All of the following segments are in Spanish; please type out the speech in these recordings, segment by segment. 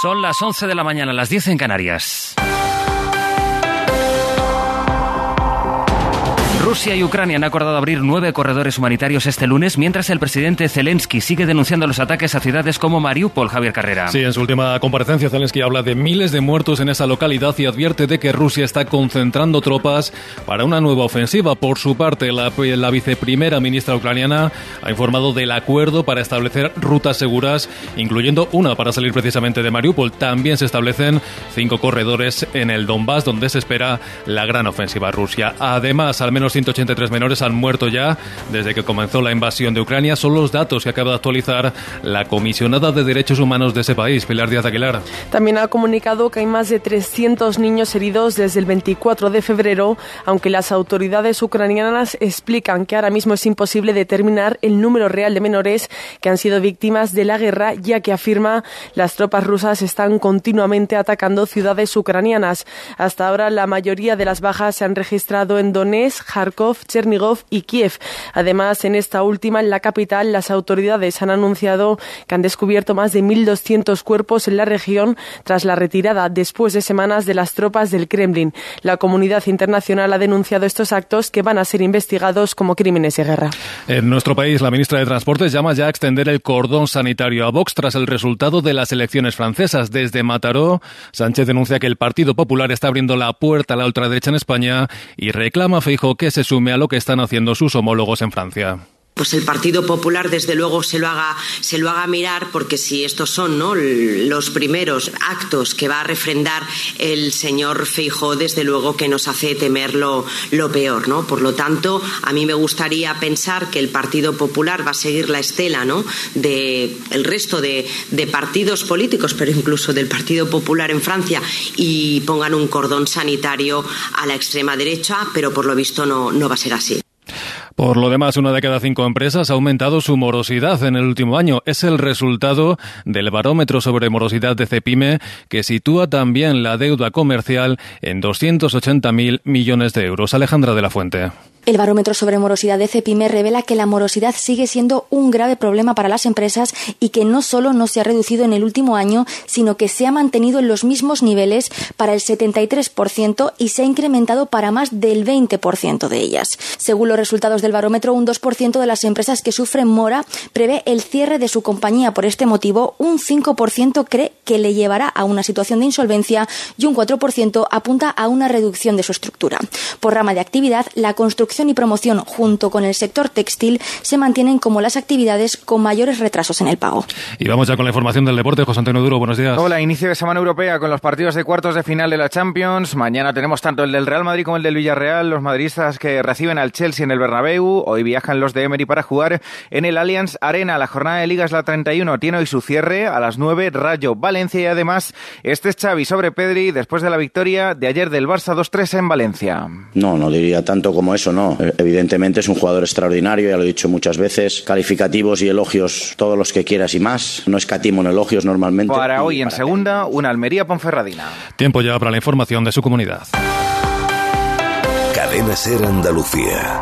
Son las 11 de la mañana, las 10 en Canarias. Rusia y Ucrania han acordado abrir nueve corredores humanitarios este lunes, mientras el presidente Zelensky sigue denunciando los ataques a ciudades como Mariupol, Javier Carrera. Sí, en su última comparecencia Zelensky habla de miles de muertos en esa localidad y advierte de que Rusia está concentrando tropas para una nueva ofensiva. Por su parte, la, la viceprimera ministra ucraniana ha informado del acuerdo para establecer rutas seguras, incluyendo una para salir precisamente de Mariupol. También se establecen cinco corredores en el Donbass, donde se espera la gran ofensiva rusia. Además, al menos 183 menores han muerto ya desde que comenzó la invasión de Ucrania. Son los datos que acaba de actualizar la comisionada de derechos humanos de ese país, Pilar Díaz Aguilar. También ha comunicado que hay más de 300 niños heridos desde el 24 de febrero, aunque las autoridades ucranianas explican que ahora mismo es imposible determinar el número real de menores que han sido víctimas de la guerra, ya que afirma las tropas rusas están continuamente atacando ciudades ucranianas. Hasta ahora la mayoría de las bajas se han registrado en Donetsk, Kharkov, Chernigov y Kiev. Además, en esta última, en la capital, las autoridades han anunciado que han descubierto más de 1.200 cuerpos en la región tras la retirada después de semanas de las tropas del Kremlin. La comunidad internacional ha denunciado estos actos que van a ser investigados como crímenes de guerra. En nuestro país, la ministra de Transportes llama ya a extender el cordón sanitario a Vox tras el resultado de las elecciones francesas. Desde Mataró, Sánchez denuncia que el Partido Popular está abriendo la puerta a la ultraderecha en España y reclama a que se sume a lo que están haciendo sus homólogos en Francia pues el Partido Popular desde luego se lo haga se lo haga mirar porque si estos son ¿no? los primeros actos que va a refrendar el señor Feijó desde luego que nos hace temer lo, peor no por lo tanto a mí me gustaría pensar que el Partido Popular va a seguir la estela ¿no? de el resto de, de partidos políticos pero incluso del Partido Popular en Francia y pongan un cordón sanitario a la extrema derecha pero por lo visto no, no va a ser así por lo demás, una de cada cinco empresas ha aumentado su morosidad en el último año. Es el resultado del barómetro sobre morosidad de Cepime, que sitúa también la deuda comercial en 280.000 millones de euros. Alejandra de la Fuente. El barómetro sobre morosidad de CEPIME revela que la morosidad sigue siendo un grave problema para las empresas y que no solo no se ha reducido en el último año, sino que se ha mantenido en los mismos niveles para el 73% y se ha incrementado para más del 20% de ellas. Según los resultados del barómetro, un 2% de las empresas que sufren mora prevé el cierre de su compañía por este motivo, un 5% cree que le llevará a una situación de insolvencia y un 4% apunta a una reducción de su estructura. Por rama de actividad, la construcción y promoción junto con el sector textil se mantienen como las actividades con mayores retrasos en el pago. Y vamos ya con la información del deporte. José Antonio Duro, buenos días. Hola, inicio de semana europea con los partidos de cuartos de final de la Champions. Mañana tenemos tanto el del Real Madrid como el del Villarreal, los madridistas que reciben al Chelsea en el Bernabéu. Hoy viajan los de Emery para jugar en el Allianz Arena. La jornada de Liga es la 31. Tiene hoy su cierre a las 9, Rayo Valencia y además este es Xavi sobre Pedri después de la victoria de ayer del Barça 2-3 en Valencia. No, no diría tanto como eso, no. Evidentemente es un jugador extraordinario, ya lo he dicho muchas veces. Calificativos y elogios, todos los que quieras y más. No escatimo en elogios normalmente. Para hoy en segunda, una Almería Ponferradina. Tiempo ya para la información de su comunidad. Cadena Ser Andalucía.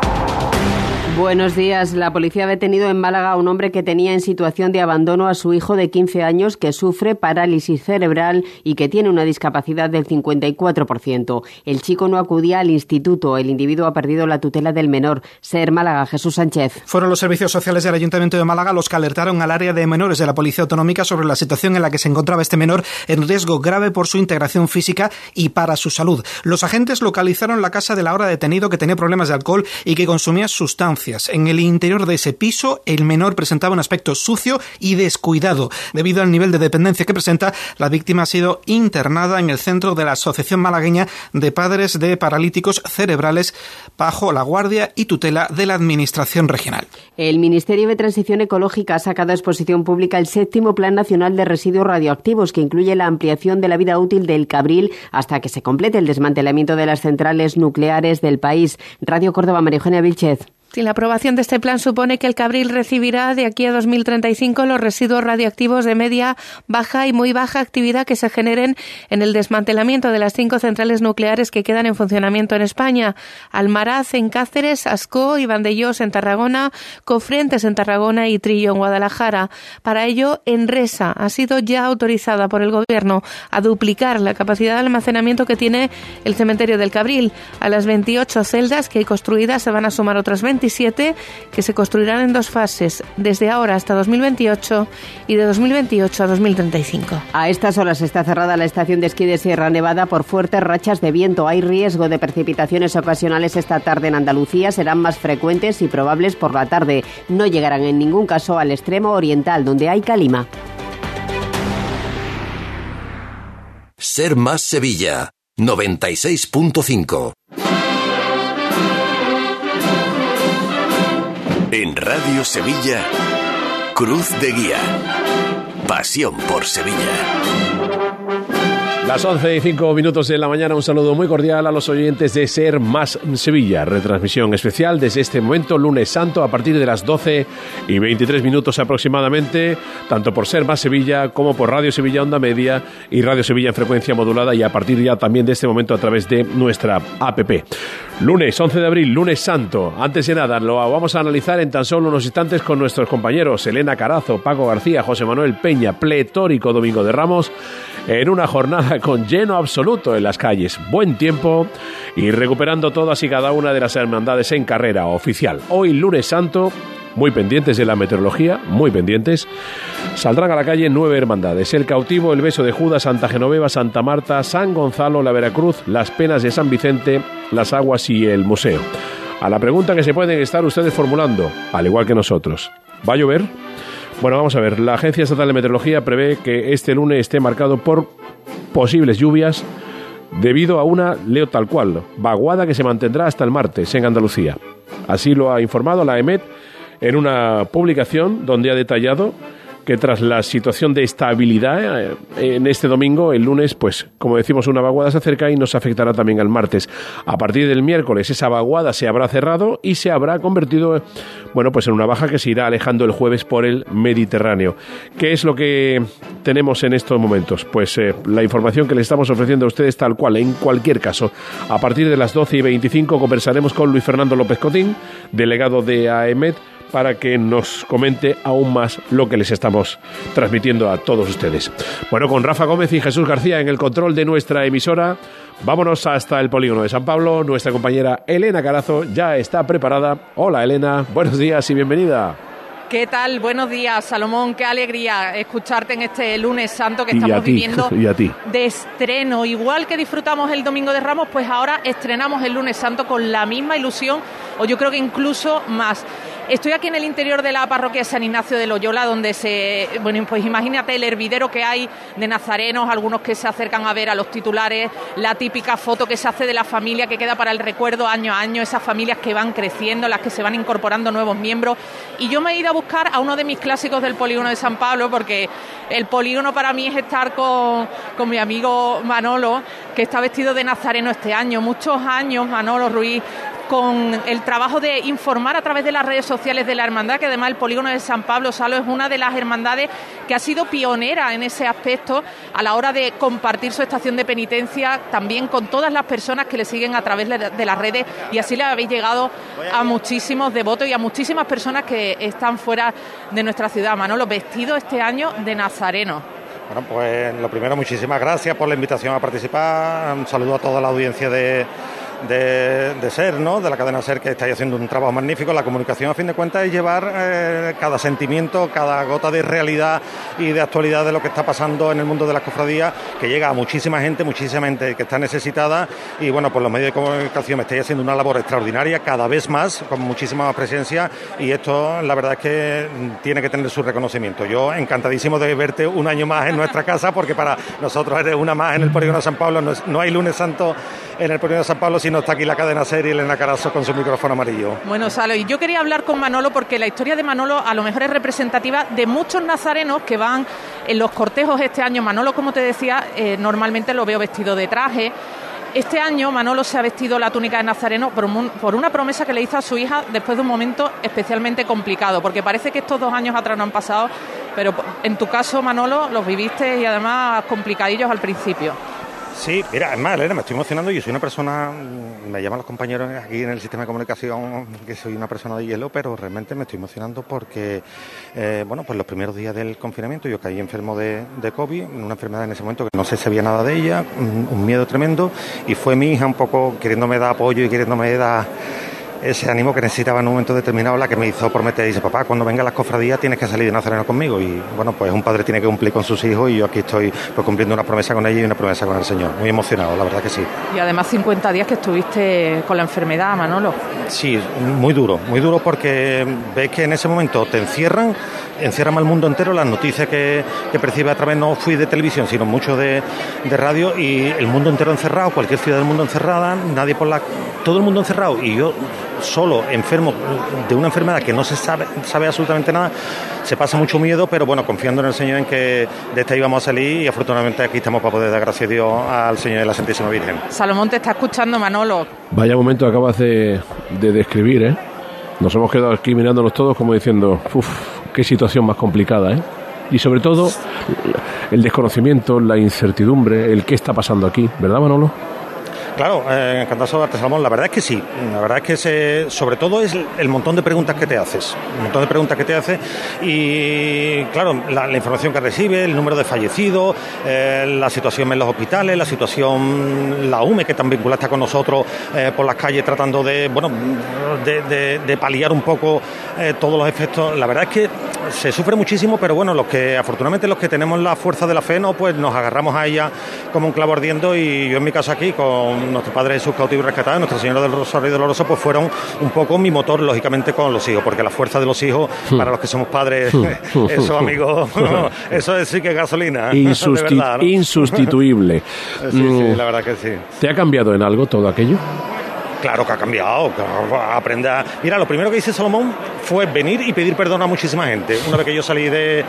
Buenos días. La policía ha detenido en Málaga a un hombre que tenía en situación de abandono a su hijo de 15 años que sufre parálisis cerebral y que tiene una discapacidad del 54%. El chico no acudía al instituto. El individuo ha perdido la tutela del menor. Ser Málaga, Jesús Sánchez. Fueron los servicios sociales del Ayuntamiento de Málaga los que alertaron al área de menores de la Policía Autonómica sobre la situación en la que se encontraba este menor en riesgo grave por su integración física y para su salud. Los agentes localizaron la casa del ahora detenido que tenía problemas de alcohol y que consumía sustancias en el interior de ese piso, el menor presentaba un aspecto sucio y descuidado. Debido al nivel de dependencia que presenta, la víctima ha sido internada en el centro de la Asociación Malagueña de Padres de Paralíticos Cerebrales bajo la guardia y tutela de la Administración Regional. El Ministerio de Transición Ecológica ha sacado a exposición pública el séptimo Plan Nacional de Residuos Radioactivos, que incluye la ampliación de la vida útil del Cabril hasta que se complete el desmantelamiento de las centrales nucleares del país. Radio Córdoba, María Vilchez. Si la aprobación de este plan supone que el Cabril recibirá de aquí a 2035 los residuos radioactivos de media, baja y muy baja actividad que se generen en el desmantelamiento de las cinco centrales nucleares que quedan en funcionamiento en España. Almaraz en Cáceres, Ascó y Vandellós en Tarragona, Cofrientes en Tarragona y Trillo en Guadalajara. Para ello, Enresa ha sido ya autorizada por el Gobierno a duplicar la capacidad de almacenamiento que tiene el cementerio del Cabril. A las 28 celdas que hay construidas se van a sumar otras 27 que se construirán en dos fases, desde ahora hasta 2028 y de 2028 a 2035. A estas horas está cerrada la estación de esquí de Sierra Nevada por fuertes rachas de viento. Hay riesgo de precipitaciones ocasionales esta tarde en Andalucía. Serán más frecuentes y probables por la tarde. No llegarán en ningún caso al extremo oriental, donde hay calima. Ser más Sevilla 96.5 En Radio Sevilla, Cruz de Guía. Pasión por Sevilla. Las 11 y 5 minutos de la mañana, un saludo muy cordial a los oyentes de Ser Más Sevilla. Retransmisión especial desde este momento, lunes santo, a partir de las 12 y 23 minutos aproximadamente, tanto por Ser Más Sevilla como por Radio Sevilla Onda Media y Radio Sevilla en frecuencia modulada y a partir ya también de este momento a través de nuestra APP. Lunes 11 de abril, lunes santo. Antes de nada, lo vamos a analizar en tan solo unos instantes con nuestros compañeros Elena Carazo, Paco García, José Manuel Peña, pletórico Domingo de Ramos, en una jornada con lleno absoluto en las calles. Buen tiempo y recuperando todas y cada una de las hermandades en carrera oficial. Hoy, lunes santo, muy pendientes de la meteorología, muy pendientes. Saldrán a la calle nueve hermandades: El Cautivo, El Beso de Judas, Santa Genoveva, Santa Marta, San Gonzalo, la Veracruz, Las Penas de San Vicente, Las Aguas y el Museo. A la pregunta que se pueden estar ustedes formulando, al igual que nosotros: ¿va a llover? Bueno, vamos a ver. La Agencia Estatal de Meteorología prevé que este lunes esté marcado por posibles lluvias debido a una, leo tal cual, vaguada que se mantendrá hasta el martes en Andalucía. Así lo ha informado la EMET en una publicación donde ha detallado que tras la situación de estabilidad eh, en este domingo, el lunes, pues como decimos, una vaguada se acerca y nos afectará también al martes. A partir del miércoles esa vaguada se habrá cerrado y se habrá convertido, bueno, pues en una baja que se irá alejando el jueves por el Mediterráneo. ¿Qué es lo que tenemos en estos momentos? Pues eh, la información que le estamos ofreciendo a ustedes tal cual, en cualquier caso. A partir de las 12 y 25 conversaremos con Luis Fernando López Cotín, delegado de AEMET, para que nos comente aún más lo que les estamos transmitiendo a todos ustedes. Bueno, con Rafa Gómez y Jesús García en el control de nuestra emisora, vámonos hasta el polígono de San Pablo. Nuestra compañera Elena Carazo ya está preparada. Hola Elena, buenos días y bienvenida. ¿Qué tal? Buenos días, Salomón. Qué alegría escucharte en este lunes santo que estamos viviendo y a ti. de estreno. Igual que disfrutamos el Domingo de Ramos, pues ahora estrenamos el lunes santo con la misma ilusión, o yo creo que incluso más. Estoy aquí en el interior de la parroquia San Ignacio de Loyola, donde se. Bueno, pues imagínate el hervidero que hay de nazarenos, algunos que se acercan a ver a los titulares, la típica foto que se hace de la familia que queda para el recuerdo año a año, esas familias que van creciendo, las que se van incorporando nuevos miembros. Y yo me he ido a buscar a uno de mis clásicos del polígono de San Pablo, porque el polígono para mí es estar con, con mi amigo Manolo, que está vestido de nazareno este año. Muchos años, Manolo Ruiz, con el trabajo de informar a través de las redes sociales de la hermandad, que además el polígono de San Pablo Salo es una de las hermandades que ha sido pionera en ese aspecto a la hora de compartir su estación de penitencia también con todas las personas que le siguen a través de las redes y así le habéis llegado a muchísimos devotos y a muchísimas personas que están fuera de nuestra ciudad. Manolo, vestido este año de nazareno. Bueno, pues lo primero, muchísimas gracias por la invitación a participar. Un saludo a toda la audiencia de, de, SER, ¿no? de la cadena SER, que estáis haciendo un trabajo magnífico. La comunicación, a fin de cuentas, es llevar eh, cada sentimiento, cada gota de realidad y de actualidad de lo que está pasando en el mundo de las cofradías, que llega a muchísima gente, muchísima gente que está necesitada. Y bueno, pues los medios de comunicación estáis haciendo una labor extraordinaria, cada vez más, con muchísima presencia. Y esto, la verdad es que tiene que tener su reconocimiento. Yo encantadísimo de verte un año más en nuestra casa, porque para nosotros eres una más en el Polígono San Pablo. No, no hay lunes santo en el Polígono de San Pablo, no está aquí la cadena serie Elena Carazo con su micrófono amarillo. Bueno, Salo, y yo quería hablar con Manolo porque la historia de Manolo a lo mejor es representativa de muchos nazarenos que van en los cortejos este año. Manolo, como te decía, eh, normalmente lo veo vestido de traje. Este año Manolo se ha vestido la túnica de Nazareno por, una promesa que le hizo a su hija después de un momento especialmente complicado, porque parece que estos dos años atrás no han pasado, pero en tu caso, Manolo, los viviste y además complicadillos al principio. Sí, mira, es más, me estoy emocionando. Yo soy una persona, me llaman los compañeros aquí en el sistema de comunicación que soy una persona de hielo, pero realmente me estoy emocionando porque, eh, bueno, pues los primeros días del confinamiento yo caí enfermo de, de, COVID, una enfermedad en ese momento que no se sabía nada de ella, un miedo tremendo, y fue mi hija un poco queriéndome dar apoyo y queriéndome dar ese ánimo que necesitaba en un momento determinado, la que me hizo prometer, dice, papá, cuando venga las cofradías tienes que salir de Nazareno conmigo. Y bueno, pues un padre tiene que cumplir con sus hijos y yo aquí estoy pues, cumpliendo una promesa con ella y una promesa con el Señor. Muy emocionado, la verdad que sí. Y además 50 días que estuviste con la enfermedad, Manolo. Sí, muy duro, muy duro porque ves que en ese momento te encierran, encierran al mundo entero, las noticias que, que percibe a través, no fui de televisión, sino mucho de, de radio y el mundo entero encerrado, cualquier ciudad del mundo encerrada, nadie por la... todo el mundo encerrado y yo solo, enfermo de una enfermedad que no se sabe, sabe absolutamente nada, se pasa mucho miedo, pero bueno, confiando en el Señor en que de esta íbamos a salir y afortunadamente aquí estamos para poder dar gracias a Dios al Señor de la Santísima Virgen. Salomón te está escuchando, Manolo. Vaya momento acabas de, de describir, ¿eh? Nos hemos quedado aquí mirándonos todos como diciendo, uff, qué situación más complicada, ¿eh? Y sobre todo el desconocimiento, la incertidumbre, el qué está pasando aquí, ¿verdad, Manolo? Claro, eh, encantado de Salomón. La verdad es que sí. La verdad es que sobre todo es el montón de preguntas que te haces. Un montón de preguntas que te haces y, claro, la, información que recibe, el número de fallecidos, eh, la situación en los hospitales, la situación, la UME que también vinculaste con nosotros eh, por las calles tratando de, bueno, de, de paliar un poco eh, todos los efectos. La verdad es que se sufre muchísimo, pero bueno, los que afortunadamente los que tenemos la fuerza de la fe, no, pues nos agarramos a ella como un clavo ardiendo y yo en mi caso aquí con nuestro Padre Jesús cautivo y rescatado, Nuestra Señora del Rosario y Doloroso, pues fueron un poco mi motor, lógicamente, con los hijos, porque la fuerza de los hijos, hmm. para los que somos padres, hmm. eso, amigos, eso es sí que gasolina. Insustituible. sí, sí, mm. la verdad que sí. ¿Te ha cambiado en algo todo aquello? Claro que ha cambiado, aprende a... Mira, lo primero que hice Salomón fue venir y pedir perdón a muchísima gente. Una vez que yo salí de,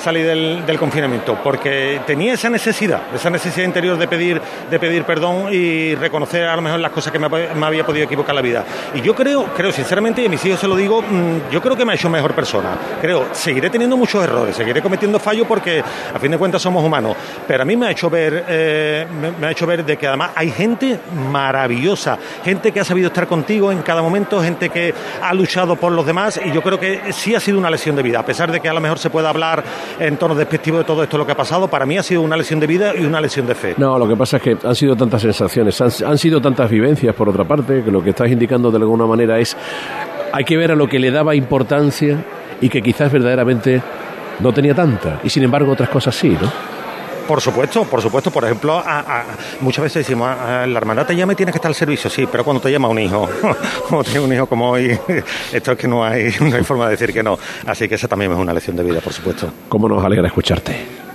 salí del, confinamiento, porque tenía esa necesidad, esa necesidad interior de pedir, de pedir perdón y reconocer a lo mejor las cosas que me, había podido equivocar la vida. Y yo creo, creo sinceramente, y a mis hijos se lo digo, mm, yo creo que me ha hecho mejor persona. Creo, seguiré teniendo muchos errores, seguiré cometiendo fallos porque a fin de cuentas somos humanos, pero a mí me ha hecho ver, eh, me, ha hecho ver de que además hay gente maravillosa, gente que ha sabido estar contigo en cada momento, gente que ha luchado por los demás y yo creo que sí ha sido una lesión de vida, a pesar de que a lo mejor se pueda hablar en tono despectivo de todo esto lo que ha pasado, para mí ha sido una lesión de vida y una lesión de fe. No, lo que pasa es que han sido tantas sensaciones, han, sido tantas vivencias, por otra parte, que lo que estás indicando de alguna manera es hay que ver a lo que le daba importancia y que quizás verdaderamente no tenía tanta, y sin embargo otras cosas sí, ¿no? Por supuesto, por supuesto. Por ejemplo, muchas veces decimos, la hermandad te llama y tienes que estar al servicio, sí, pero cuando te llama un hijo, como tiene un hijo como hoy, esto es que no hay, no hay forma de decir que no. Así que esa también es una lección de vida, por supuesto. ¿Cómo nos alegra escucharte?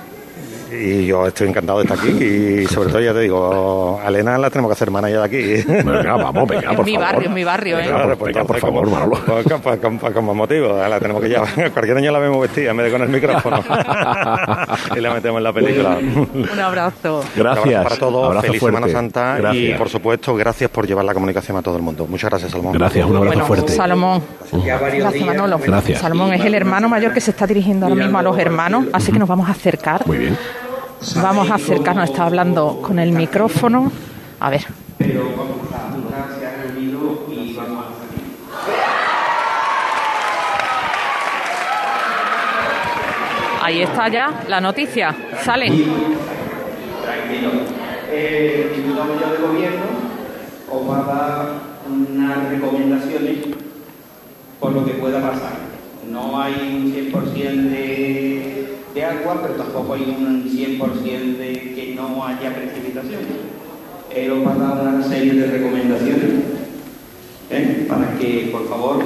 Y yo estoy encantado de estar aquí y sobre todo ya te digo, a Elena la tenemos que hacer hermana ya de aquí. Venga, vamos, venga, por mi barrio, mi barrio, ¿eh? Venga, pues, por favor, Manolo. Pues, pues, con, con, más motivo, la tenemos que llevar. Cualquier año la vemos vestida en vez de con el micrófono. y la metemos en la película. Un abrazo. Gracias. para todos, feliz Semana Santa y por supuesto, gracias por llevar la comunicación a todo el mundo. Muchas gracias, Salomón. Gracias, un abrazo fuerte. Salomón. Gracias, Manolo. Gracias. Salomón es el hermano mayor que se está dirigiendo ahora mismo a los hermanos, así que nos vamos a acercar. Muy bien. Vamos a acercarnos, está hablando con el micrófono. A ver. Ahí está ya la noticia. Sale. Tranquilo. El Tribunal de Gobierno os va a dar unas recomendaciones por lo que pueda pasar. No hay un 100% de de agua, pero tampoco hay un 100% de que no haya precipitaciones. Él os va a dar una serie de recomendaciones ¿eh? para que, por favor,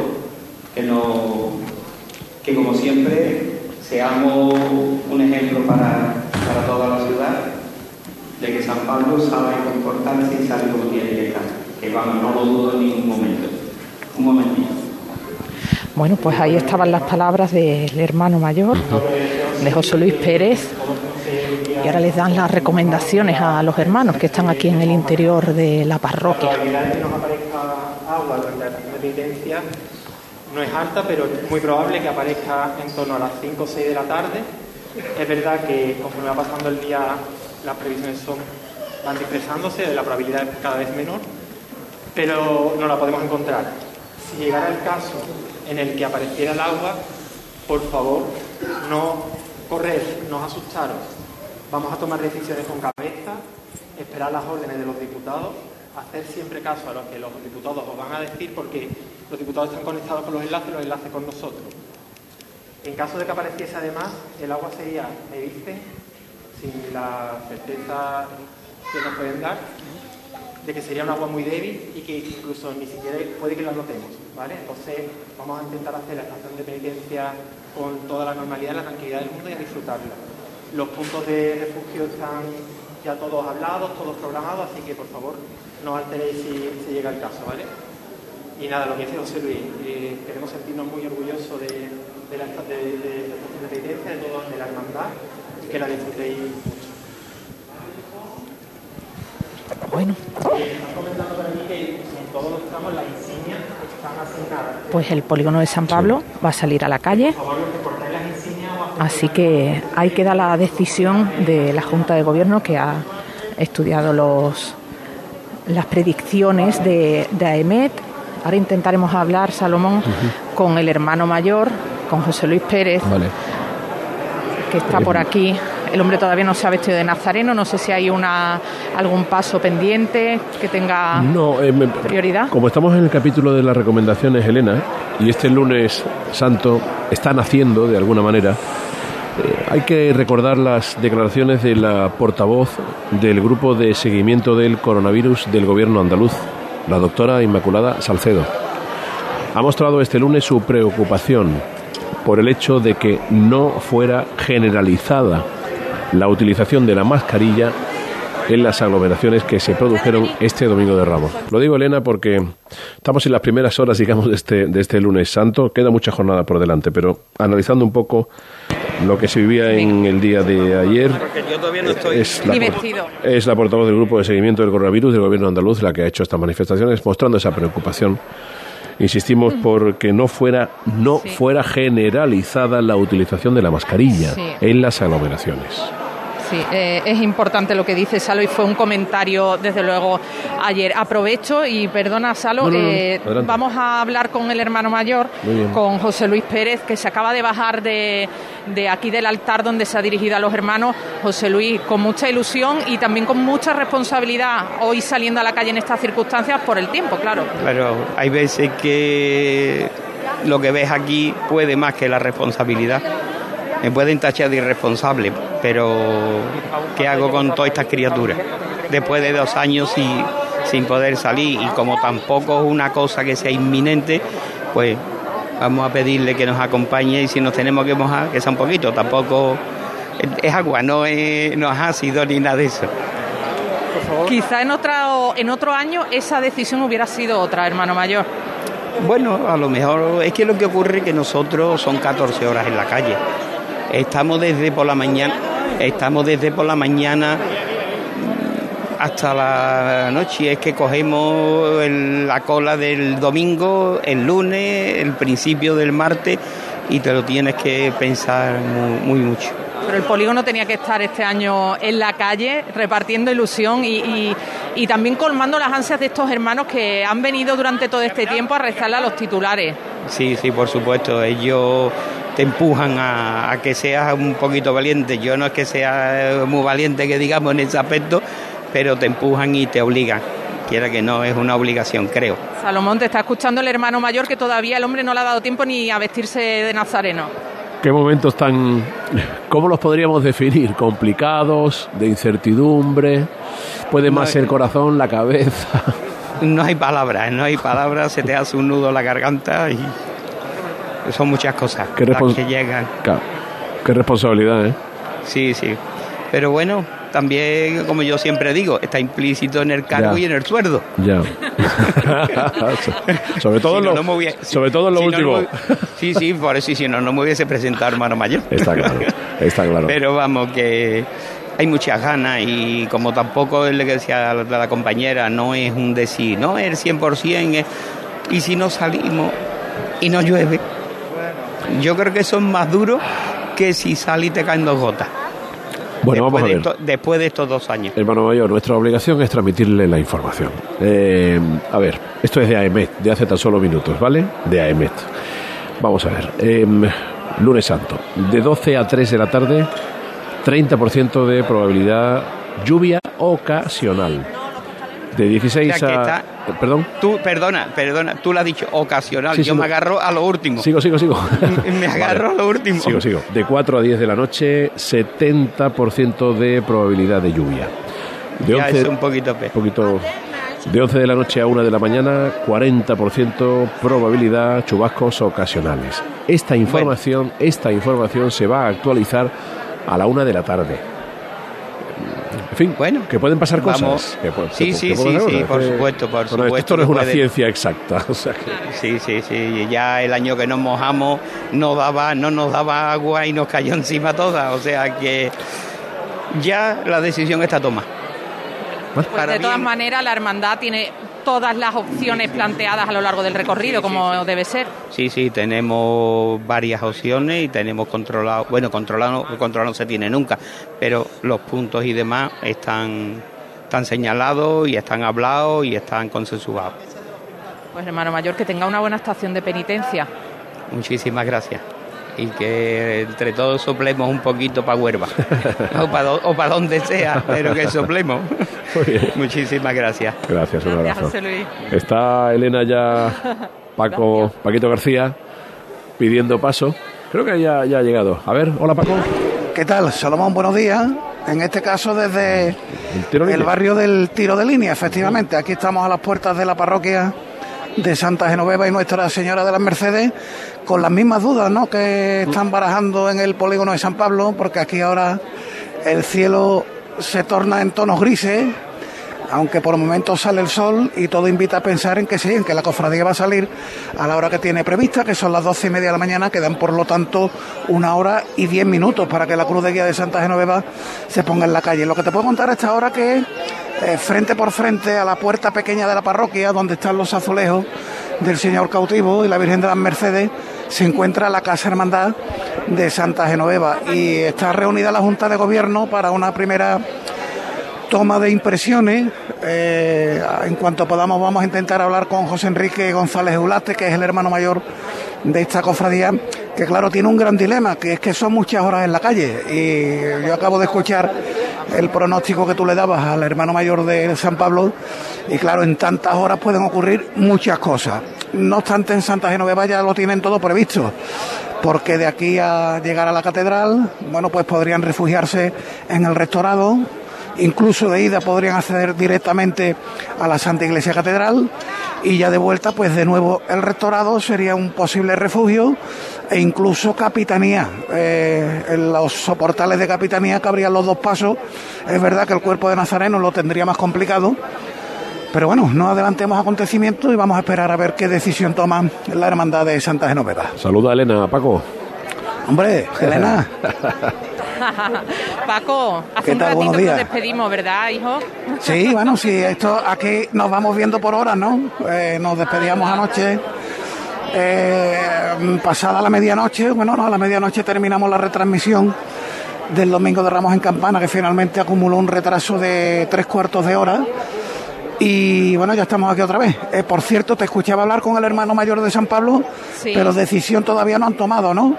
que, no, que como siempre seamos un ejemplo para, para toda la ciudad de que San Pablo sabe comportarse y sabe cómo tiene que estar. Que vamos, no lo dudo en ningún momento. Un momentito. Bueno, pues ahí estaban las palabras del hermano mayor de José Luis Pérez, y ahora les dan las recomendaciones a los hermanos que están aquí en el interior de la parroquia. No es alta, pero es muy probable que aparezca en torno a las 5 o 6 de la tarde. Es verdad que conforme va pasando el día las previsiones son, van dispersándose, la probabilidad es cada vez menor, pero no la podemos encontrar. Si llegara el caso en el que apareciera el agua, por favor, no correr, no asustaros. Vamos a tomar decisiones con cabeza, esperar las órdenes de los diputados, hacer siempre caso a lo que los diputados os van a decir, porque los diputados están conectados con los enlaces los enlaces con nosotros. En caso de que apareciese además, el agua sería, me dicen, sin la certeza que nos pueden dar, de que sería un agua muy débil y que incluso ni siquiera puede que la notemos, ¿vale? Entonces vamos a intentar hacer la estación de penitencia con toda la normalidad, la tranquilidad del mundo y a disfrutarla. Los puntos de refugio están ya todos hablados, todos programados, así que por favor no alteréis si, si llega el caso, ¿vale? Y nada, lo que dice José Luis, eh, queremos sentirnos muy orgullosos de, de la de, de, de, de penitencia, de todos, de la hermandad, y que la disfrutéis mucho. Bueno. Están comentando por aquí que en todos los tramos están asignadas. Pues el polígono de San Pablo va a salir a la calle. Así que ahí queda la decisión de la Junta de Gobierno que ha estudiado los, las predicciones de, de AEMET. Ahora intentaremos hablar, Salomón, con el hermano mayor, con José Luis Pérez, Vale. Que está por aquí. El hombre todavía no se ha vestido de nazareno, no sé si hay una, algún paso pendiente que tenga No, eh, me- prioridad. como estamos en el capítulo de las recomendaciones, Elena, y este lunes santo está naciendo de alguna manera, eh, hay que recordar las declaraciones de la portavoz del grupo de seguimiento del coronavirus del gobierno andaluz, la doctora Inmaculada Salcedo. Ha mostrado este lunes su preocupación por el hecho de que no fuera generalizada la utilización de la mascarilla en las aglomeraciones que se produjeron este domingo de Ramos. Lo digo, Elena, porque estamos en las primeras horas, digamos, de este, de este lunes santo. Queda mucha jornada por delante, pero analizando un poco lo que se vivía en el día de ayer, Yo todavía no estoy es la, por- divertido. es la portavoz del grupo de seguimiento del coronavirus del gobierno andaluz la que ha hecho estas manifestaciones, mostrando esa preocupación. Insistimos por que no fuera, no Sí. fuera generalizada la utilización de la mascarilla Sí. en las aglomeraciones. Sí, eh, es importante lo que dice Salo y fue un comentario, desde luego, ayer. Aprovecho y perdona, Salo, No, no, no, eh, vamos a hablar con el hermano mayor, con José Luis Pérez, que se acaba de bajar de, de aquí del altar donde se ha dirigido a los hermanos. José Luis, con mucha ilusión y también con mucha responsabilidad, hoy saliendo a la calle en estas circunstancias por el tiempo, claro. Pero hay veces que lo que ves aquí puede más que la responsabilidad. Me pueden tachar de irresponsable, pero ¿qué hago con todas estas criaturas? Después de dos años y, sin poder salir y como tampoco es una cosa que sea inminente, pues vamos a pedirle que nos acompañe y si nos tenemos que mojar, que sea un poquito. Tampoco es, agua, no es, no es ácido ni nada de eso. Quizá en, otra, en otro año esa decisión hubiera sido otra, hermano mayor. Bueno, a lo mejor es que lo que ocurre es que nosotros son 14 horas en la calle. Estamos desde por la mañana, estamos desde por la mañana hasta la noche. Es que cogemos el- la cola del domingo, el lunes, el principio del martes y te lo tienes que pensar muy, muy mucho. Pero el polígono tenía que estar este año en la calle, repartiendo ilusión y, y- y también colmando las ansias de estos hermanos que han venido durante todo este tiempo a rezarle a los titulares. Sí, sí, por supuesto. Ellos te empujan a, a que seas un poquito valiente. Yo no es que sea muy valiente, que digamos, en ese aspecto, pero te empujan y te obligan. Quiera que no, es una obligación, creo. Salomón, te está escuchando el hermano mayor que todavía el hombre no le ha dado tiempo ni a vestirse de nazareno. ¿Qué momentos tan... ¿Cómo los podríamos definir? ¿Complicados? ¿De incertidumbre? ¿Puede más No, el corazón, la cabeza? No hay palabras, no hay palabras, se te hace un nudo en la garganta y son muchas cosas Qué las respons- que llegan. Claro. Qué responsabilidad, ¿eh? Sí, sí. Pero bueno, también, como yo siempre digo, está implícito en el cargo Ya. y en el sueldo. Ya. sobre todo Si en lo, no sobre todo en lo si no, no último. sí, sí, por eso, si no, no me hubiese presentado hermano mayor. Está claro. Está claro. Pero vamos, que hay muchas ganas y como tampoco es lo que decía la, la compañera, no es un decir, no es el 100%, es, y si no salimos y no llueve, yo creo que son más duros que si sale y te caen dos gotas. Bueno, después vamos a de ver. esto- después de estos dos años. Hermano mayor, nuestra obligación es transmitirle la información. Eh, a ver, esto es de AEMET, de hace tan solo minutos, ¿vale? De AEMET. Vamos a ver. eh, lunes Santo, de 12 a 3 de la tarde, 30% de probabilidad lluvia ocasional. De 16 O sea, a... está- Perdón. Tú, perdona, perdona, tú lo has dicho ocasional, Sí, yo sí, me agarro a lo último. Sigo, sigo, sigo. Me agarro a lo último. Sigo, sigo. De 4 a 10 de la noche, 70% de probabilidad de lluvia. De Ya, 11, es un poquito peor. poquito de 11 de la noche a 1 de la mañana, 40% probabilidad chubascos ocasionales. Esta información, esta información se va a actualizar a la 1 de la tarde. En fin, bueno, que pueden pasar cosas. Vamos. que pu- Sí, que- sí, que sí, sí, por supuesto, por bueno, supuesto Esto no es una puede- ciencia exacta. o sea que- Sí, sí, sí. Ya el año que nos mojamos no daba, no nos daba agua y nos cayó encima toda. O sea que ya la decisión está tomada. Pues de todas maneras, la hermandad tiene todas las opciones planteadas a lo largo del recorrido, como debe ser. Sí, sí, tenemos varias opciones y tenemos controlado, bueno, controlado, controlado no se tiene nunca, pero los puntos y demás están, están señalados y están hablados y están consensuados. Pues hermano mayor, que tenga una buena estación de penitencia. Muchísimas gracias. Y que entre todos soplemos un poquito para Huerva. o para pa donde sea, pero que soplemos. Muchísimas gracias. Gracias, un Gracias, abrazo. José Luis. Está Elena ya, Paco, Paquito García, pidiendo paso. Creo que ya, ya ha llegado. A ver, hola Paco. ¿Qué tal? Salomón, buenos días. En este caso desde el barrio del Tiro de Línea, efectivamente. Aquí estamos a las puertas de la parroquia de Santa Genoveva y Nuestra Señora de las Mercedes, con las mismas dudas ¿no? que están barajando en el polígono de San Pablo, porque aquí ahora el cielo se torna en tonos grises, aunque por momentos sale el sol y todo invita a pensar en que sí, en que la cofradía va a salir a la hora que tiene prevista, que son las doce y media de la mañana, quedan por lo tanto una hora y diez minutos para que la cruz de guía de Santa Genoveva se ponga en la calle. Lo que te puedo contar a esta hora que eh, frente por frente a la puerta pequeña de la parroquia, donde están los azulejos del Señor cautivo y la Virgen de las Mercedes, se encuentra la Casa Hermandad de Santa Genoveva y está reunida la Junta de Gobierno para una primera toma de impresiones. Eh, en cuanto podamos vamos a intentar hablar con José Enrique González Ulate, que es el hermano mayor de esta cofradía, que claro tiene un gran dilema, que es que son muchas horas en la calle. Y yo acabo de escuchar el pronóstico que tú le dabas al hermano mayor de San Pablo, y claro, en tantas horas pueden ocurrir muchas cosas. No obstante, en Santa Genoveva ya lo tienen todo previsto porque de aquí a llegar a la catedral, bueno, pues podrían refugiarse en el rectorado, incluso de ida podrían acceder directamente a la Santa Iglesia Catedral y ya de vuelta, pues de nuevo el rectorado sería un posible refugio e incluso capitanía. Eh, en los soportales de capitanía cabrían los dos pasos. Es verdad que el cuerpo de Nazareno lo tendría más complicado. Pero bueno, no adelantemos acontecimientos y vamos a esperar a ver qué decisión toma la Hermandad de Santa Genoveva. Saluda a Elena, Paco. Hombre, Elena, Paco, hace ¿Qué un tal? ratito Buenos que nos despedimos, ¿verdad, hijo? sí, bueno, sí, esto aquí nos vamos viendo por horas, ¿no? Eh, nos despedíamos anoche. eh, pasada la medianoche, bueno, no, a la medianoche terminamos la retransmisión del Domingo de Ramos en Campana, que finalmente acumuló un retraso de tres cuartos de hora. Y bueno, ya estamos aquí otra vez. Eh, por cierto, te escuchaba hablar con el hermano mayor de San Pablo, Sí. pero decisión todavía no han tomado, ¿no?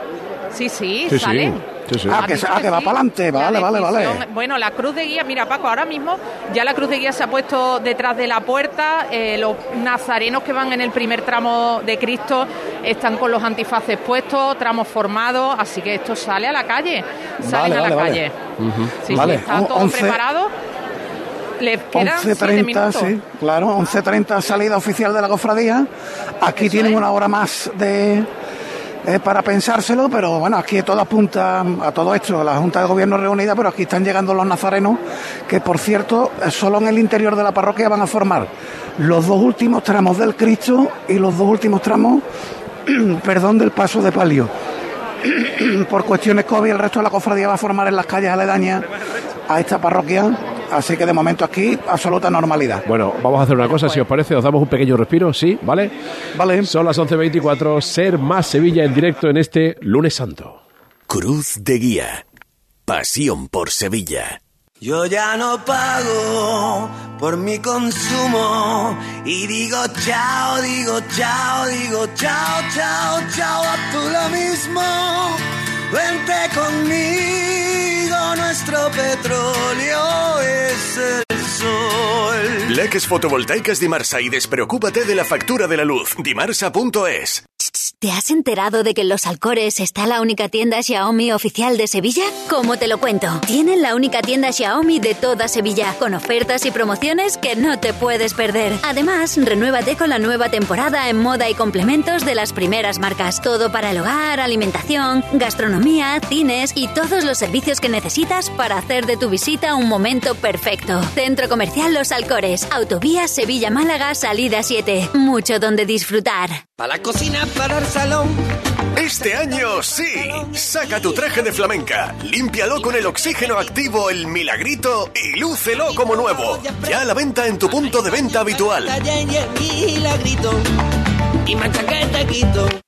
Sí, sí, Sí, sí. Sí, sí. Ah, que- ah, que va para adelante. La Vale, vale, vale. Bueno, la cruz de guía, mira Paco, ahora mismo ya la cruz de guía se ha puesto detrás de la puerta. eh, los nazarenos que van en el primer tramo de Cristo están con los antifaces puestos, tramos formados, así que esto sale a la calle. Salen Vale, a la vale, vale. calle. Sí, Vale, sí, está todo 11 preparado. Le quedan siete 11.30, minutos. sí, claro, 11.30 salida oficial de la cofradía. Aquí tienen una hora más de eh, para pensárselo, pero bueno, aquí todo apunta a todo esto, la Junta de Gobierno reunida, pero aquí están llegando los nazarenos, que por cierto, solo en el interior de la parroquia van a formar los dos últimos tramos del Cristo y los dos últimos tramos, perdón, del paso de palio. por cuestiones COVID, el resto de la cofradía va a formar en las calles aledañas a esta parroquia. Así que de momento aquí, absoluta normalidad. Bueno, vamos a hacer una cosa, si os parece, os damos un pequeño respiro, ¿sí? ¿Vale? Vale. Son las 11.24, Ser Más Sevilla en directo en este lunes santo. Cruz de Guía. Pasión por Sevilla. Yo ya no pago por mi consumo y digo chao, digo chao, digo chao, chao, chao, a tú lo mismo. Vente conmigo, nuestro petróleo es el sol. Leques fotovoltaicas Dimarsa y despreocúpate de la factura de la luz. Dimarsa.es. ¿Te has enterado de que en Los Alcores está la única tienda Xiaomi oficial de Sevilla? ¿Cómo te lo cuento? Tienen la única tienda Xiaomi de toda Sevilla, con ofertas y promociones que no te puedes perder. Además, renuévate con la nueva temporada en moda y complementos de las primeras marcas. Todo para el hogar, alimentación, gastronomía, cines y todos los servicios que necesitas para hacer de tu visita un momento perfecto. Centro Comercial Los Alcores, Autovía Sevilla-Málaga, salida 7. Mucho donde disfrutar. Para la cocina, para el salón. Este año sí. Saca tu traje de flamenca, límpialo con el oxígeno activo El Milagrito y lúcelo como nuevo. Ya a la venta en tu punto de venta habitual. Milagrito y.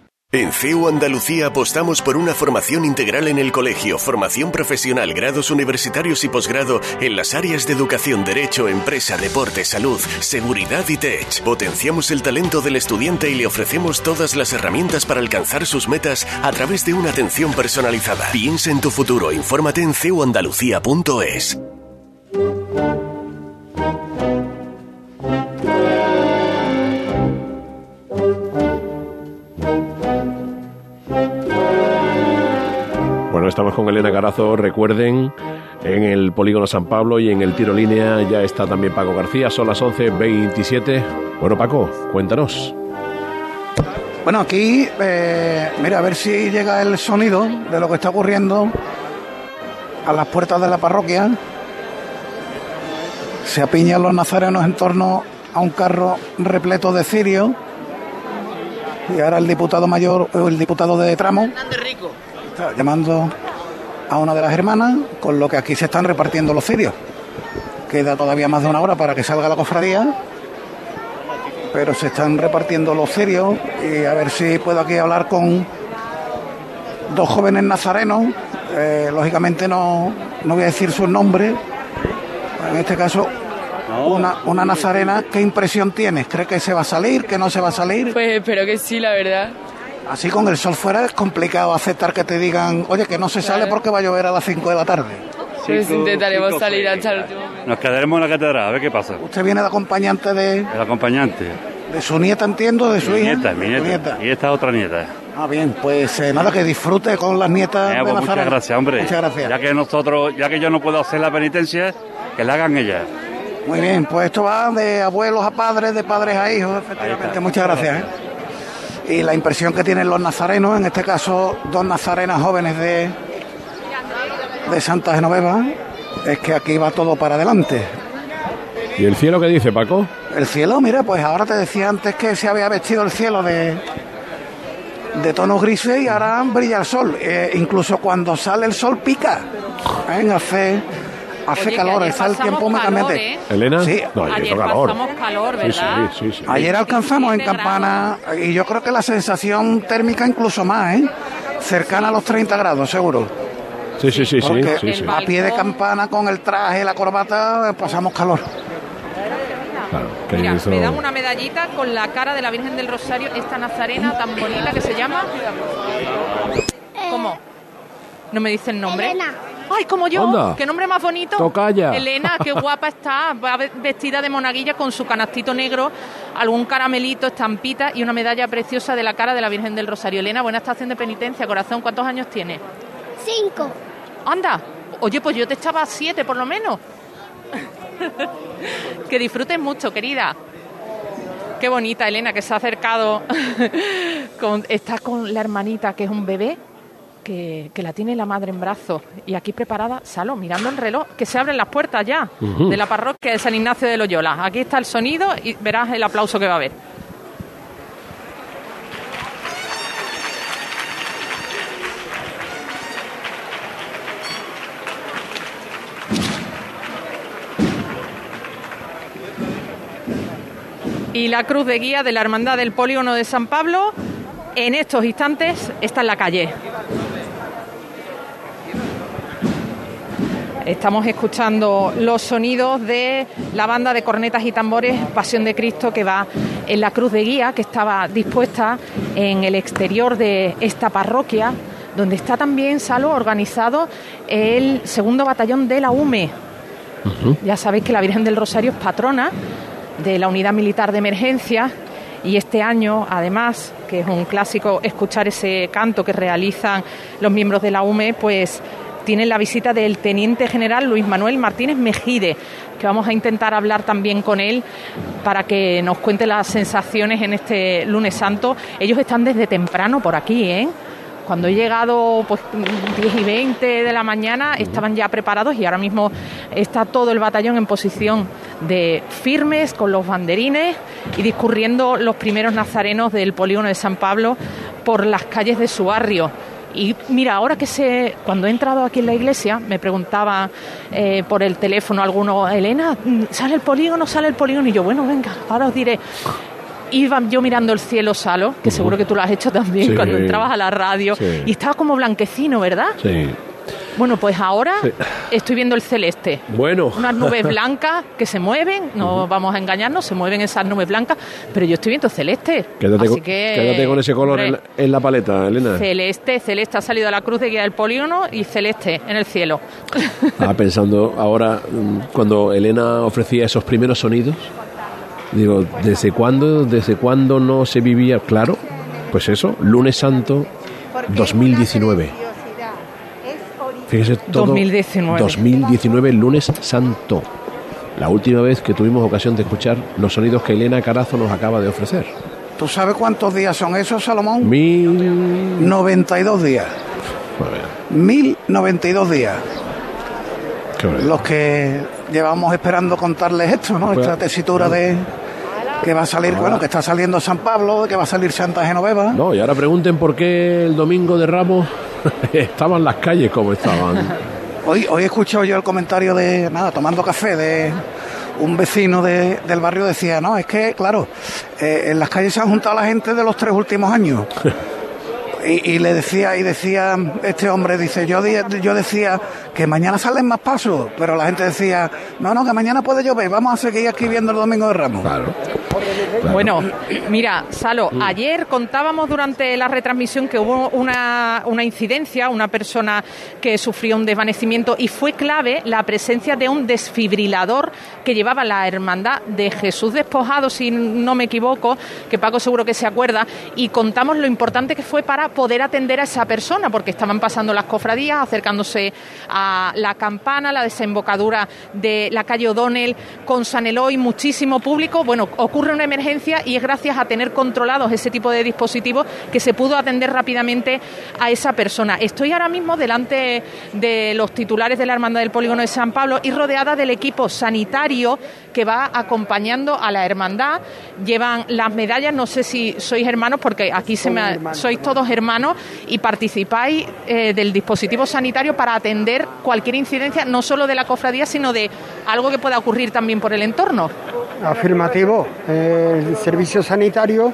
En CEU Andalucía apostamos por una formación integral en el colegio, formación profesional, grados universitarios y posgrado en las áreas de educación, derecho, empresa, deporte, salud, seguridad y tech. Potenciamos el talento del estudiante y le ofrecemos todas las herramientas para alcanzar sus metas a través de una atención personalizada. Piensa en tu futuro, infórmate en ceuandalucía.es. estamos con Elena Carazo, recuerden, en el Polígono San Pablo y en el tiro línea ya está también Paco García, son las 11.27. Bueno, Paco, cuéntanos. Bueno, aquí, eh, mira, a ver si llega el sonido de lo que está ocurriendo a las puertas de la parroquia. Se apiñan los nazarenos en torno a un carro repleto de cirio. Y ahora el diputado mayor, o el diputado de tramo, llamando a una de las hermanas, con lo que aquí se están repartiendo los cirios. Queda todavía más de una hora para que salga la cofradía, pero se están repartiendo los cirios y a ver si puedo aquí hablar con dos jóvenes nazarenos. Eh, lógicamente no, no voy a decir sus nombres. En este caso, una, una nazarena. ¿Qué impresión tienes? ¿Cree que se va a salir? ¿Que no se va a salir? Pues espero que sí, la verdad. Así con el sol fuera es complicado aceptar que te digan, oye, que no se sale porque va a llover a las 5 de la tarde. Pues intentaremos salir hasta el último. Nos quedaremos en la catedral, a ver qué pasa. Usted viene de acompañante de, El acompañante. de su nieta, entiendo, de su mi hija. nieta, mi nieta. Y esta otra nieta. Ah, bien, pues eh, nada, que disfrute con las nietas Eh, de pues muchas gracias, hombre. Muchas gracias. Ya que nosotros, ya que yo no puedo hacer la penitencia, que la hagan ellas. Muy bien, pues esto va de abuelos a padres, de padres a hijos, efectivamente. Muchas gracias. ¿eh? Y la impresión que tienen los nazarenos, en este caso dos nazarenas jóvenes de, de Santa Genoveva, es que aquí va todo para adelante. ¿Y el cielo qué dice, Paco? El cielo, mira, pues ahora te decía antes que se había vestido el cielo de, de tonos grises y ahora brilla el sol. Eh, incluso cuando sale el sol pica. ¿eh? Hace, hace Oye, calor, está el tiempo únicamente. ¿eh? ¿Elena? Sí. No, ayer calor. pasamos calor, Sí, sí, ¿verdad? sí, sí. Ayer alcanzamos en Campana y yo creo que la sensación térmica incluso más, ¿eh? Cercana a los 30 grados, seguro. Sí, sí, sí, sí, Porque sí, sí. a pie de campana con el traje la corbata pasamos calor. Claro, que Mira, hizo- me dan una medallita con la cara de la Virgen del Rosario, esta nazarena tan bonita que se llama. ¿Cómo? ¿No me dice el nombre? Elena. Ay, como yo, Anda. qué nombre más bonito. Tocaya. Elena, qué guapa está, va ve- vestida de monaguilla con su canastito negro, algún caramelito, estampita y una medalla preciosa de la cara de la Virgen del Rosario. Elena, buena estación de penitencia, corazón, ¿cuántos años tiene? Cinco. Anda, oye, pues yo te echaba siete por lo menos. que disfrutes mucho, querida. Qué bonita, Elena, que se ha acercado. con, está con la hermanita, que es un bebé, que, que la tiene la madre en brazos. Y aquí preparada, Salo, mirando el reloj, que se abren las puertas ya de la parroquia de San Ignacio de Loyola. Aquí está el sonido y verás el aplauso que va a haber. Y la cruz de guía de la Hermandad del Polígono de San Pablo, en estos instantes, está en la calle. Estamos escuchando los sonidos de la banda de cornetas y tambores Pasión de Cristo que va en la cruz de guía que estaba dispuesta en el exterior de esta parroquia, donde está también, Salo, organizado el segundo batallón de la UME. Ya sabéis que la Virgen del Rosario es patrona de la Unidad Militar de Emergencia y este año, además, que es un clásico escuchar ese canto que realizan los miembros de la UME, pues tienen la visita del Teniente General Luis Manuel Martínez Mejide, que vamos a intentar hablar también con él para que nos cuente las sensaciones en este lunes santo. Ellos están desde temprano por aquí, ¿eh? Cuando he llegado, pues 10 y 20 de la mañana, estaban ya preparados y ahora mismo está todo el batallón en posición de firmes con los banderines y discurriendo los primeros nazarenos del polígono de San Pablo por las calles de su barrio. Y mira, ahora que se, cuando he entrado aquí en la iglesia, me preguntaba eh, por el teléfono alguno, Elena, ¿sale el polígono? ¿Sale el polígono? Y yo, bueno, venga, ahora os diré. Iba yo mirando el cielo, Salo, que seguro que tú lo has hecho también Sí. cuando entrabas a la radio, Sí. y estaba como blanquecino, ¿verdad? Sí. Bueno, pues ahora Sí. estoy viendo el celeste. Bueno. Unas nubes blancas que se mueven, no vamos a engañarnos, se mueven esas nubes blancas, pero yo estoy viendo celeste. Quédate, Así con, que, quédate con ese color en la, en la paleta, Elena. Celeste, celeste ha salido a la cruz de guía del polígono y celeste en el cielo. Estaba pensando ahora, mm, cuando Elena ofrecía esos primeros sonidos, digo, ¿desde cuándo, desde cuándo no se vivía? Claro, pues eso, lunes santo 2019. Fíjese todo. 2019. 2019, lunes santo. La última vez que tuvimos ocasión de escuchar los sonidos que Elena Carazo nos acaba de ofrecer. ¿Tú sabes cuántos días son esos, Salomón? Mil... 92 días. Joder, 1092 días. qué. Los que llevamos esperando contarles esto, ¿no? Pues- Esta tesitura de que va a salir, bueno, que está saliendo San Pablo, que va a salir Santa Genoveva. No, y ahora pregunten por qué el domingo de Ramos estaban las calles como estaban. Hoy, hoy he escuchado yo el comentario de, nada, tomando café, de un vecino de- del barrio decía, no, es que, claro, eh, en las calles se han juntado la gente de los tres últimos años. Y, y le decía, y decía este hombre, dice, yo, yo decía que mañana salen más pasos, pero la gente decía, no, no, que mañana puede llover, vamos a seguir aquí viendo el Domingo de Ramos. Claro. Bueno, mira, Salo, ayer contábamos durante la retransmisión que hubo una, una incidencia, una persona que sufrió un desvanecimiento y fue clave la presencia de un desfibrilador que llevaba la hermandad de Jesús despojado, si no me equivoco, que Paco seguro que se acuerda, y contamos lo importante que fue para poder atender a esa persona, porque estaban pasando las cofradías, acercándose a la campana, la desembocadura de la calle O'Donnell, con San Eloy, muchísimo público. Bueno, ocurre una emergencia y es gracias a tener controlados ese tipo de dispositivos que se pudo atender rápidamente a esa persona. Estoy ahora mismo delante de los titulares de la Hermandad del Polígono de San Pablo y rodeada del equipo sanitario que va acompañando a la hermandad. Llevan las medallas, no sé si sois hermanos, porque aquí se me ha- sois todos hermanos y participáis eh, del dispositivo sanitario para atender cualquier incidencia, no solo de la cofradía, sino de algo que pueda ocurrir también por el entorno. Afirmativo. El servicio sanitario,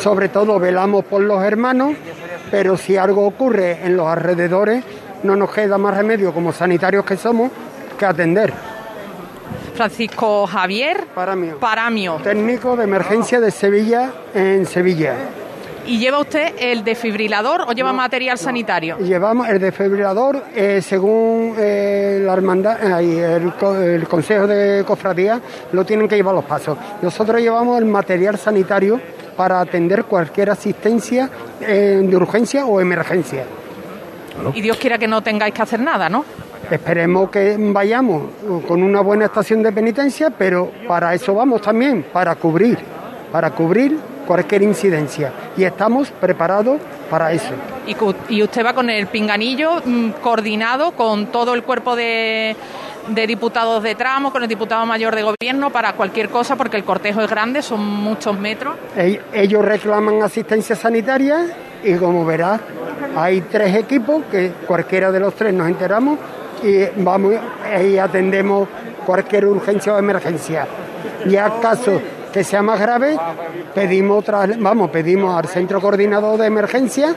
sobre todo velamos por los hermanos, pero si algo ocurre en los alrededores, no nos queda más remedio como sanitarios que somos que atender. Francisco Javier Paramio. Paramio. Técnico de emergencia de Sevilla en Sevilla. ¿Y lleva usted el desfibrilador o lleva material sanitario? Llevamos el desfibrilador, eh, según eh, la hermandad, eh, el, co- el Consejo de Cofradía, lo tienen que llevar los pasos. Nosotros llevamos el material sanitario para atender cualquier asistencia eh, de urgencia o emergencia. Y Dios quiera que no tengáis que hacer nada, ¿no? Esperemos que vayamos con una buena estación de penitencia, pero para eso vamos también, para cubrir, para cubrir cualquier incidencia. Y estamos preparados para eso. Y, usted va con el pinganillo mm, coordinado con todo el cuerpo de, de diputados de tramo, con el diputado mayor de gobierno para cualquier cosa, porque el cortejo es grande, son muchos metros. Ell- Ellos reclaman asistencia sanitaria y como verás, hay tres equipos que cualquiera de los tres nos enteramos y vamos y atendemos cualquier urgencia o emergencia. Y a caso que sea más grave, pedimos tras- vamos, pedimos al centro coordinador de emergencia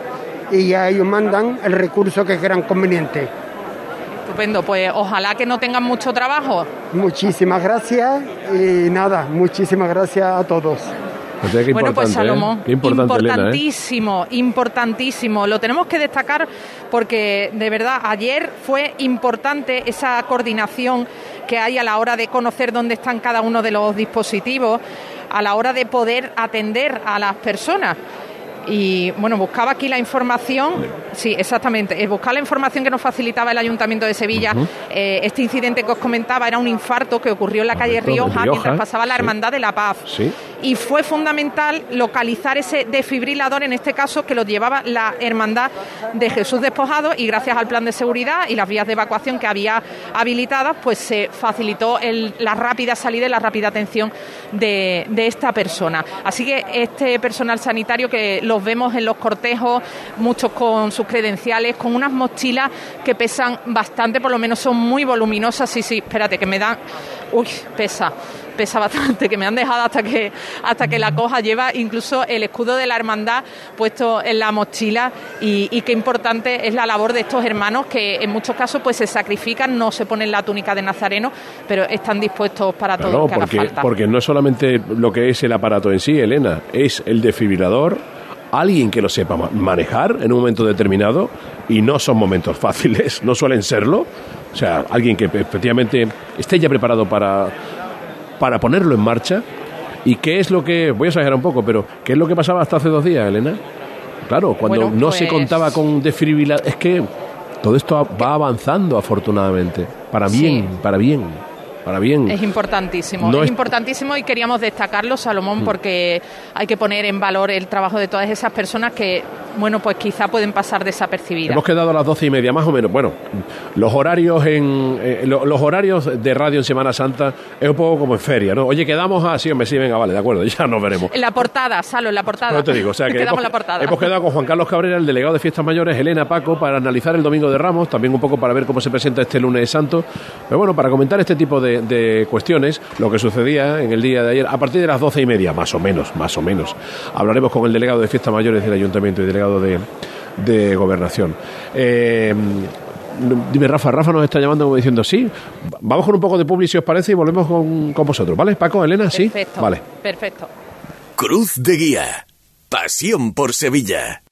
y ya ellos mandan el recurso que crean conveniente. Estupendo, pues ojalá que no tengan mucho trabajo. Muchísimas gracias y nada, muchísimas gracias a todos. O sea, qué Bueno, pues ¿eh? Salomón, Qué importante, Elena, ¿eh? importantísimo, importantísimo. Lo tenemos que destacar porque de verdad ayer fue importante esa coordinación que hay a la hora de conocer dónde están cada uno de los dispositivos, a la hora de poder atender a las personas. Y bueno, buscaba aquí la información, sí, exactamente, eh, buscaba la información que nos facilitaba el Ayuntamiento de Sevilla. Eh, este incidente que os comentaba era un infarto que ocurrió en la calle Rioja, Rioja, mientras pasaba la sí. Hermandad de la Paz Sí. y fue fundamental localizar ese desfibrilador, en este caso que lo llevaba la Hermandad de Jesús Despojado y gracias al plan de seguridad y las vías de evacuación que había habilitadas, pues se facilitó el- la rápida salida y la rápida atención de, de esta persona. Así que este personal sanitario que los vemos en los cortejos, muchos con sus credenciales, con unas mochilas que pesan bastante, por lo menos son muy voluminosas. Sí, sí, espérate, que me dan... Uy, pesa pesa bastante, que me han dejado hasta que hasta que la coja. Lleva incluso el escudo de la hermandad puesto en la mochila y, y qué importante es la labor de estos hermanos que en muchos casos pues se sacrifican, no se ponen la túnica de nazareno, pero están dispuestos para todo Claro, lo que haga porque, falta. porque no es solamente lo que es el aparato en sí, Elena, es el desfibrilador, alguien que lo sepa ma- manejar en un momento determinado, y no son momentos fáciles, no suelen serlo. O sea, alguien que efectivamente esté ya preparado para, para ponerlo en marcha. ¿Y qué es lo que, voy a exagerar un poco, pero qué es lo que pasaba hasta hace dos días, Elena? Claro, cuando Bueno, no se pues- contaba con desfibrilador, es que todo esto va avanzando afortunadamente, para Sí. bien, para bien, para bien. Es importantísimo, No es, es- importantísimo y queríamos destacarlo, Salomón, porque hay que poner en valor el trabajo de todas esas personas que, bueno, pues quizá pueden pasar desapercibidas. Hemos quedado a las doce y media, más o menos. Bueno, los horarios en eh, lo- los horarios de radio en Semana Santa es un poco como en feria, ¿no? Oye, quedamos así, hombre, sí, venga, vale, de acuerdo, ya nos veremos. En la portada, Salo, en la portada. No te digo, o sea que Quedamos hemos, la portada. hemos quedado con Juan Carlos Cabrera, el delegado de Fiestas Mayores, Elena Paco, para analizar el Domingo de Ramos, también un poco para ver cómo se presenta este lunes santo. Pero bueno, para comentar este tipo de, de cuestiones, lo que sucedía en el día de ayer, a partir de las doce y media, más o menos, más o menos, hablaremos con el delegado de Fiestas Mayores del Ayuntamiento y delegado de, de Gobernación. Eh, Dime, Rafa, Rafa nos está llamando como diciendo, sí, vamos con un poco de publi si os parece y volvemos con, con vosotros, ¿vale? Paco, Elena, sí. Perfecto. Vale. Perfecto. Cruz de Guía. Pasión por Sevilla.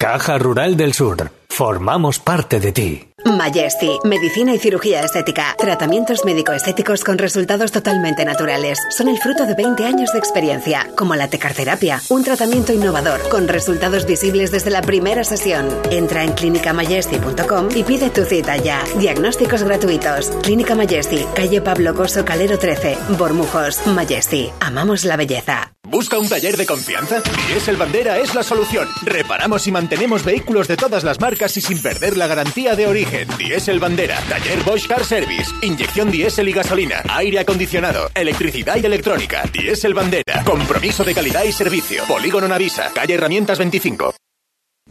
Caja Rural del Sur. Formamos parte de ti. Majesty, medicina y cirugía estética. Tratamientos médico-estéticos con resultados totalmente naturales. Son el fruto de 20 años de experiencia, como la tecarterapia, un tratamiento innovador con resultados visibles desde la primera sesión. Entra en clinicamajesty.com y pide tu cita ya. Diagnósticos gratuitos. Clínica Majesty, calle Pablo Coso Calero 13, Bormujos. Majesty, amamos la belleza. ¿Busca un taller de confianza? Diesel Bandera es la solución. Reparamos y mantenemos vehículos de todas las marcas y sin perder la garantía de origen. Diesel Bandera, taller Bosch Car Service, inyección diésel y gasolina, aire acondicionado, electricidad y electrónica. Diesel Bandera, compromiso de calidad y servicio. Polígono Navisa, calle Herramientas 25.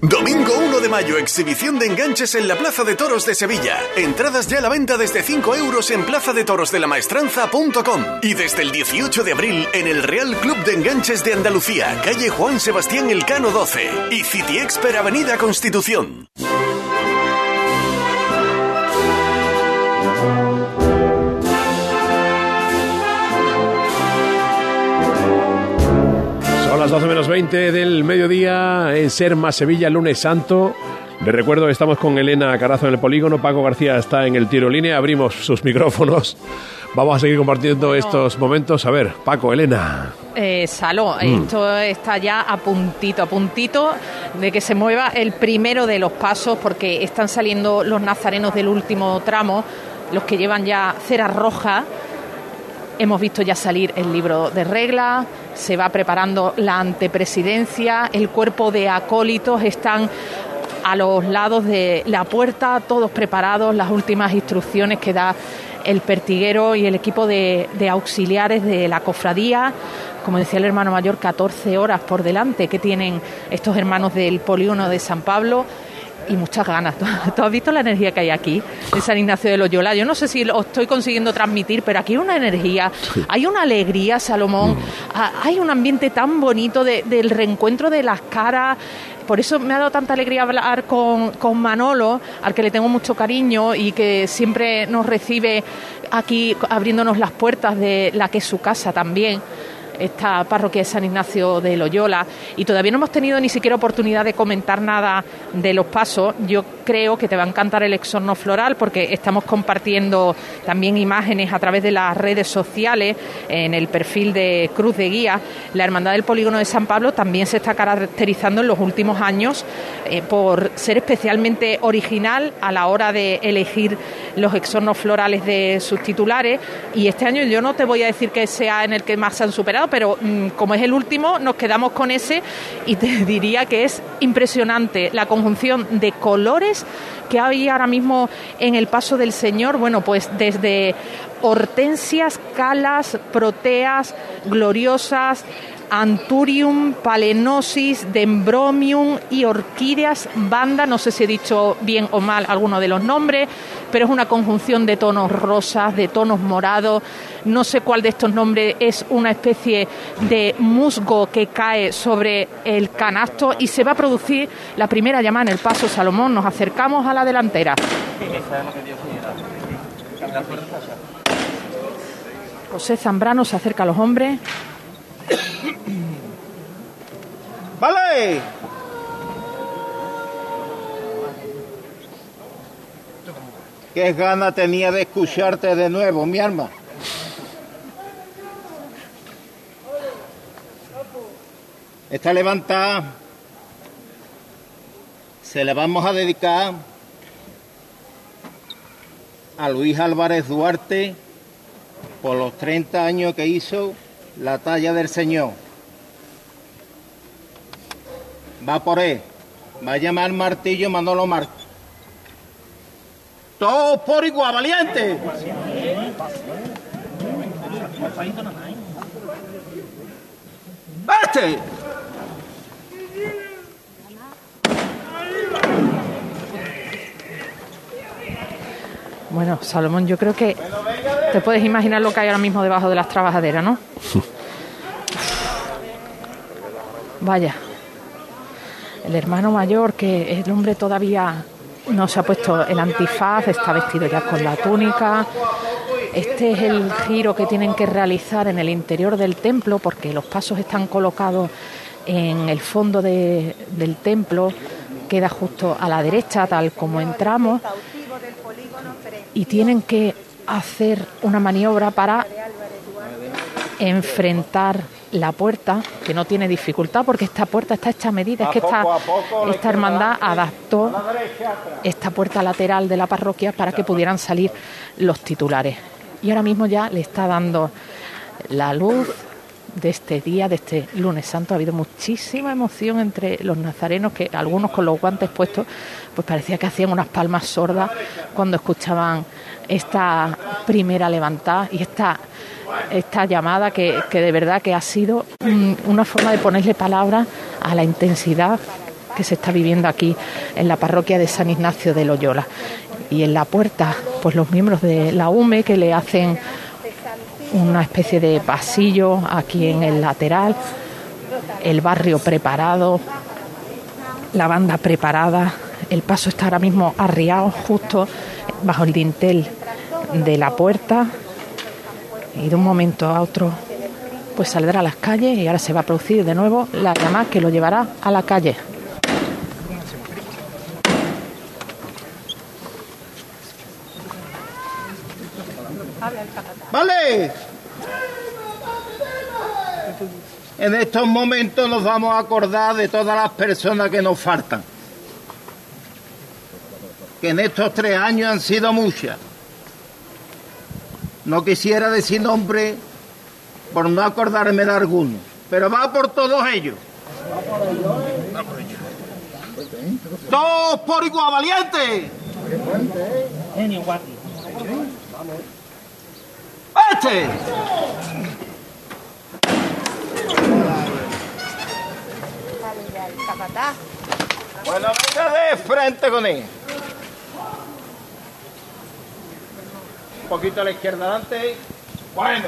Domingo 1 de mayo, exhibición de enganches en la Plaza de Toros de Sevilla. Entradas ya a la venta desde 5 euros en plazadetorosdelamaestranza.com y desde el 18 de abril en el Real Club de Enganches de Andalucía, calle Juan Sebastián Elcano 12 y City Expert Avenida Constitución. Son las 12 menos 20 del mediodía en Serma, Sevilla, lunes santo. Les recuerdo que estamos con Elena Carazo en el polígono, Paco García está en el tiro línea, abrimos sus micrófonos. Vamos a seguir compartiendo estos momentos. A ver, Paco, Elena. Eh, Saló, Mm. esto está ya a puntito, a puntito de que se mueva el primero de los pasos porque están saliendo los nazarenos del último tramo, los que llevan ya cera roja. Hemos visto ya salir el libro de reglas, se va preparando la antepresidencia, el cuerpo de acólitos están a los lados de la puerta, todos preparados, las últimas instrucciones que da el pertiguero y el equipo de, de auxiliares de la cofradía. Como decía el hermano mayor, 14 horas por delante que tienen estos hermanos del polígono de San Pablo y muchas ganas. ¿Tú has visto la energía que hay aquí en San Ignacio de Loyola? Yo no sé si lo estoy consiguiendo transmitir, pero aquí hay una energía, hay una alegría, Salomón, Ah, hay un ambiente tan bonito de- del reencuentro de las caras. Por eso me ha dado tanta alegría hablar con, con Manolo, al que le tengo mucho cariño y que siempre nos recibe aquí abriéndonos las puertas de la que es su casa también esta parroquia de San Ignacio de Loyola y todavía no hemos tenido ni siquiera oportunidad de comentar nada de los pasos. Yo creo que te va a encantar el exorno floral porque estamos compartiendo también imágenes a través de las redes sociales en el perfil de Cruz de Guía. La Hermandad del Polígono de San Pablo también se está caracterizando en los últimos años eh, por ser especialmente original a la hora de elegir los exornos florales de sus titulares y este año yo no te voy a decir que sea en el que más se han superado, pero mm, como es el último nos quedamos con ese y te diría que es impresionante la conjunción de colores que hay ahora mismo en el paso del Señor, bueno, pues desde hortensias, calas, proteas, gloriosas, Anturium, Palenosis, Dendromium y Orquídeas Banda. No sé si he dicho bien o mal alguno de los nombres, pero es una conjunción de tonos rosas, de tonos morados. No sé cuál de estos nombres es una especie de musgo que cae sobre el canasto y se va a producir la primera llamada en el paso Salomón. Nos acercamos a la delantera. José Zambrano se acerca a los hombres. ¡Vale! Qué gana tenía de escucharte de nuevo, mi alma. Esta levantada se le vamos a dedicar a Luis Álvarez Duarte por los 30 años que hizo la talla del Señor. Va por él. Va a llamar martillo Manolo Marco. Todos por igual, valiente. ¡Este! Bueno, Salomón, yo creo que te puedes imaginar lo que hay ahora mismo debajo de las trabajaderas, ¿no? Vaya. El hermano mayor, que el hombre todavía no se ha puesto el antifaz, está vestido ya con la túnica. Este es el giro que tienen que realizar en el interior del templo, porque los pasos están colocados en el fondo de- del templo, queda justo a la derecha, tal como entramos, y tienen que hacer una maniobra para enfrentar la puerta, que no tiene dificultad porque esta puerta está hecha a medida, es que esta, esta hermandad adaptó esta puerta lateral de la parroquia para que pudieran salir los titulares. Y ahora mismo ya le está dando la luz de este día, de este lunes santo. Ha habido muchísima emoción entre los nazarenos, que algunos con los guantes puestos, pues parecía que hacían unas palmas sordas cuando escuchaban esta primera levantada y esta, esta llamada que, que de verdad que ha sido mm, una forma de ponerle palabras a la intensidad que se está viviendo aquí en la parroquia de San Ignacio de Loyola. Y en la puerta, pues los miembros de la UME que le hacen una especie de pasillo aquí en el lateral, el barrio preparado, la banda preparada, el paso está ahora mismo arriado justo bajo el dintel de la puerta y de un momento a otro pues saldrá a las calles y ahora se va a producir de nuevo la llamada que lo llevará a la calle. ¿Vale? En estos momentos nos vamos a acordar de todas las personas que nos faltan. Que en estos tres años han sido muchas. No quisiera decir nombre por no acordarme de alguno, pero va por todos ellos. ¡Todos por igual valiente! ¡Este! Bueno, venga de frente con él. Poquito a la izquierda adelante. Bueno.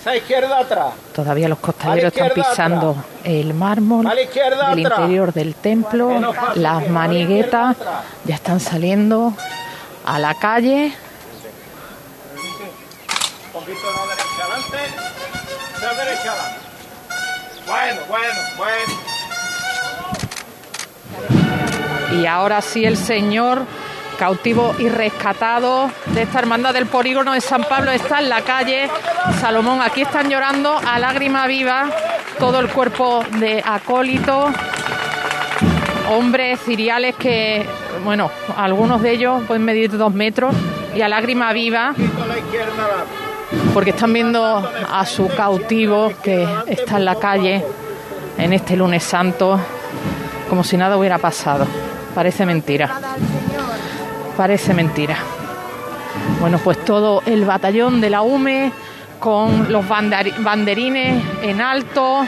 Esa izquierda atrás. Todavía los costaleros están pisando atrás. el mármol del interior del templo, las maniguetas ya están saliendo a la calle. Un poquito a la derecha adelante. La derecha adelante. Bueno, bueno, bueno. Y ahora sí el señor cautivo y rescatado de esta hermandad del polígono de San Pablo está en la calle. Salomón, aquí están llorando a lágrima viva todo el cuerpo de acólito, hombres ciriales que, bueno, algunos de ellos pueden medir dos metros y a lágrima viva porque están viendo a su cautivo que está en la calle en este lunes santo como si nada hubiera pasado. Parece mentira. Parece mentira. Bueno, pues todo el batallón de la UME con los banderines en alto,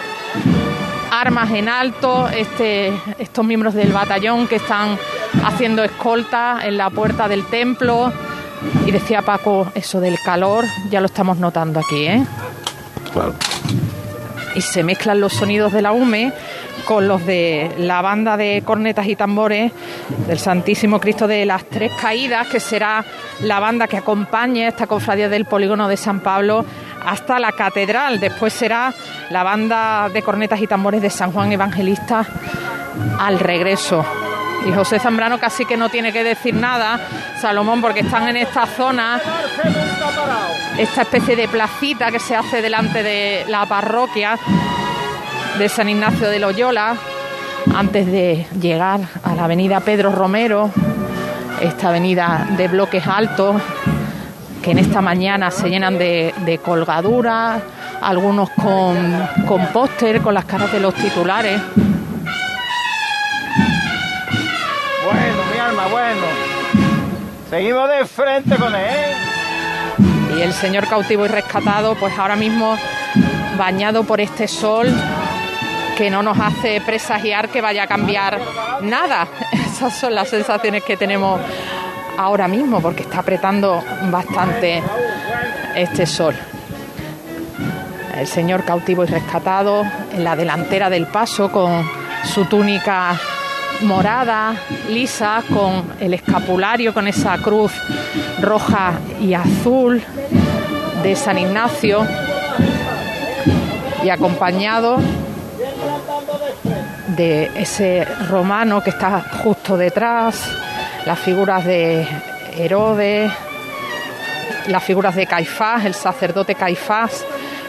armas en alto, este, estos miembros del batallón que están haciendo escolta en la puerta del templo. Y decía Paco eso del calor, ya lo estamos notando aquí, ¿eh? Claro. y se mezclan los sonidos de la UME con los de la banda de cornetas y tambores del Santísimo Cristo de las Tres Caídas, que será la banda que acompañe esta cofradía del polígono de San Pablo hasta la catedral. Después será la banda de cornetas y tambores de San Juan Evangelista al regreso. Y José Zambrano casi que no tiene que decir nada, Salomón, porque están en esta zona esta especie de placita que se hace delante de la parroquia de San Ignacio de Loyola, antes de llegar a la avenida Pedro Romero, esta avenida de bloques altos, que en esta mañana se llenan de, de colgaduras, algunos con, con póster, con las caras de los titulares. Bueno, mi alma, bueno. Seguimos de frente con él. Y el señor cautivo y rescatado, pues ahora mismo bañado por este sol que no nos hace presagiar que vaya a cambiar nada. Esas son las sensaciones que tenemos ahora mismo, porque está apretando bastante este sol. El señor cautivo y rescatado en la delantera del paso con su túnica morada, lisa, con el escapulario, con esa cruz roja y azul de San Ignacio y acompañado de ese romano que está justo detrás, las figuras de Herodes, las figuras de Caifás, el sacerdote Caifás,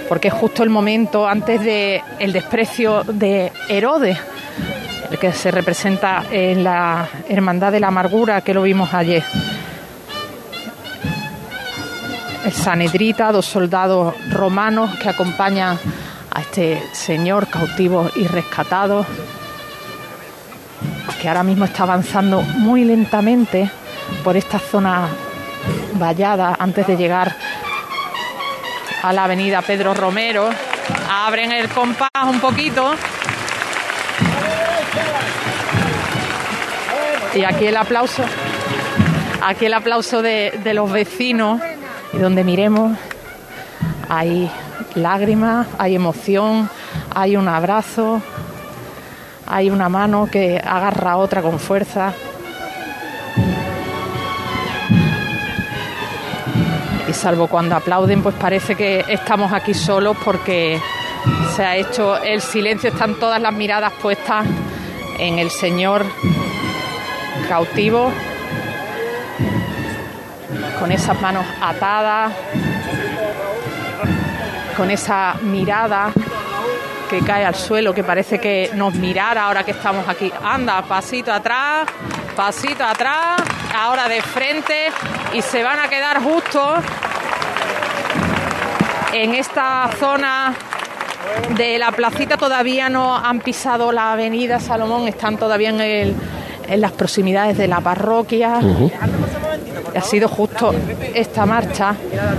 porque es justo el momento antes de el desprecio de Herodes, el que se representa en la Hermandad de la Amargura que lo vimos ayer. El Sanedrita, dos soldados romanos que acompañan a este señor cautivo y rescatado, que ahora mismo está avanzando muy lentamente por esta zona vallada antes de llegar a la avenida Pedro Romero. Abren el compás un poquito. Y aquí el aplauso, aquí el aplauso de, de los vecinos y donde miremos hay lágrimas, hay emoción, hay un abrazo, hay una mano que agarra a otra con fuerza. Y salvo cuando aplauden, pues parece que estamos aquí solos porque se ha hecho el silencio, están todas las miradas puestas en el Señor cautivo, con esas manos atadas, con esa mirada que cae al suelo, que parece que nos mirara ahora que estamos aquí. Anda, pasito atrás, pasito atrás, ahora de frente y se van a quedar justo en esta zona de la placita. Todavía no han pisado la avenida Salomón, están todavía en, el, en las proximidades de la parroquia. Ha sido justo esta marcha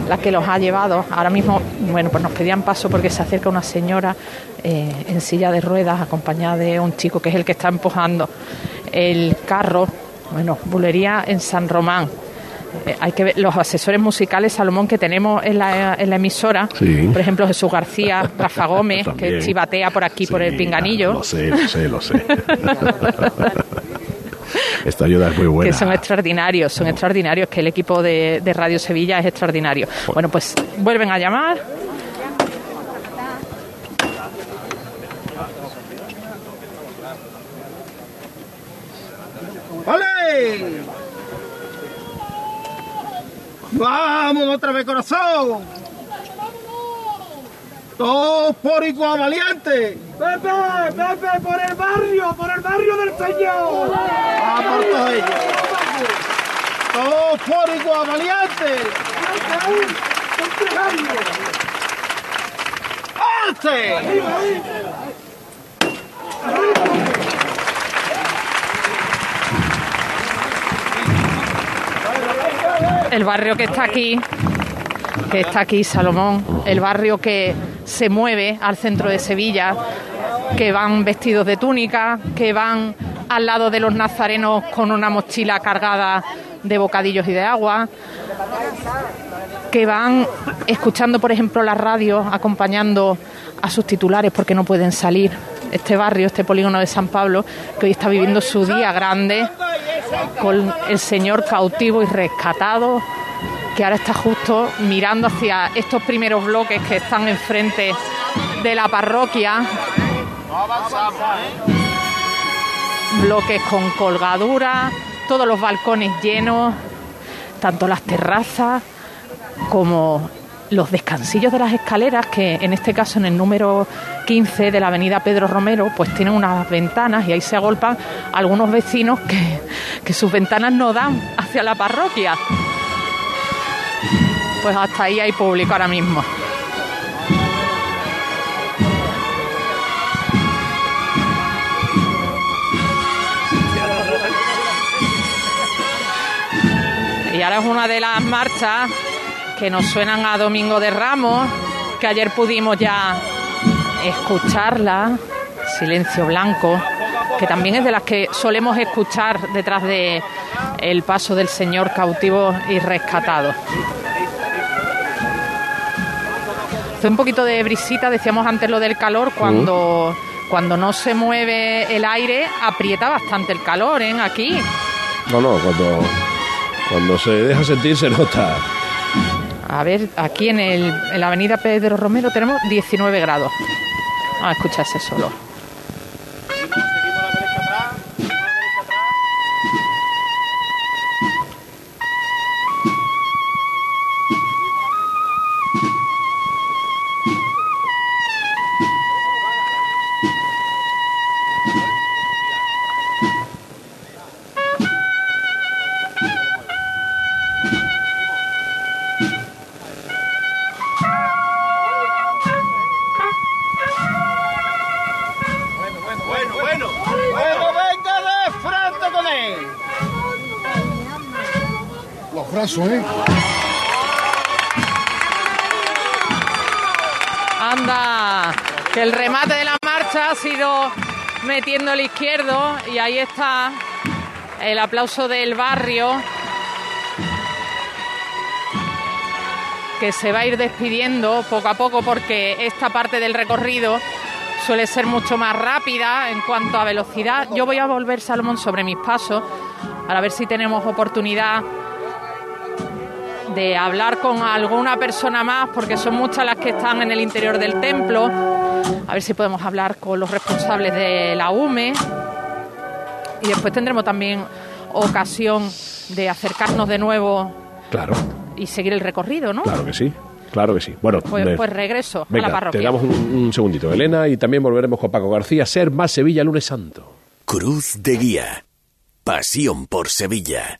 la que los ha llevado. Ahora mismo, bueno, pues nos pedían paso porque se acerca una señora eh, en silla de ruedas acompañada de un chico que es el que está empujando el carro. Bueno, bulería en San Román. Eh, hay que ver los asesores musicales Salomón que tenemos en la, en la emisora, Sí. por ejemplo Jesús García, Rafa Gómez, que chivatea por aquí por el pinganillo. Lo sé, lo sé, lo sé. Esta ayuda es muy buena. que son extraordinarios, son extraordinarios, que el equipo de, de Radio Sevilla es extraordinario. Bueno, pues vuelven a llamar. ¡Vale! ¡Vamos otra vez, corazón! ¡Todos por igual valiente! Pepe, Pepe, por el barrio, por el barrio del Señor. ¡Vamos por todos ellos! ¡Todos por igual valiente! ¡Arte! El barrio que está aquí, que está aquí, Salomón, el barrio que se mueve al centro de Sevilla, que van vestidos de túnica, que van al lado de los nazarenos con una mochila cargada de bocadillos y de agua, que van escuchando, por ejemplo, la radio, acompañando a sus titulares porque no pueden salir. Este barrio, este polígono de San Pablo, que hoy está viviendo su día grande con el Señor cautivo y rescatado, que ahora está justo mirando hacia estos primeros bloques que están enfrente de la parroquia. Bloques con colgadura, todos los balcones llenos, tanto las terrazas como los descansillos de las escaleras, que en este caso en el número 15 de la avenida Pedro Romero, pues tienen unas ventanas y ahí se agolpan algunos vecinos que, que sus ventanas no dan hacia la parroquia. Pues hasta ahí hay público ahora mismo. Y ahora es una de las marchas que nos suenan a Domingo de Ramos, que ayer pudimos ya escucharla, Silencio Blanco, que también es de las que solemos escuchar detrás de el paso del Señor cautivo y rescatado. Hace un poquito de brisita, decíamos antes lo del calor, cuando, cuando no se mueve el aire, aprieta bastante el calor, ¿eh? Aquí. No, no, cuando, cuando se deja sentir se nota. A ver, aquí en, el, en la avenida Pedro Romero tenemos 19 grados. Vamos a escucharse solo. ¿Eh? Anda, que el remate de la marcha ha sido metiendo el izquierdo y ahí está el aplauso del barrio que se va a ir despidiendo poco a poco porque esta parte del recorrido suele ser mucho más rápida en cuanto a velocidad. Yo voy a volver, Salomón, sobre mis pasos para ver si tenemos oportunidad de hablar con alguna persona más, porque son muchas las que están en el interior del templo. A ver si podemos hablar con los responsables de la UME. Y después tendremos también ocasión de acercarnos de nuevo Claro, y seguir el recorrido, ¿no? claro que sí. Claro que sí. Bueno, Pues, pues regreso a venga, la parroquia. te damos un, un segundito, Elena, y también volveremos con Paco García. Ser más Sevilla lunes santo. Cruz de Guía. Pasión por Sevilla.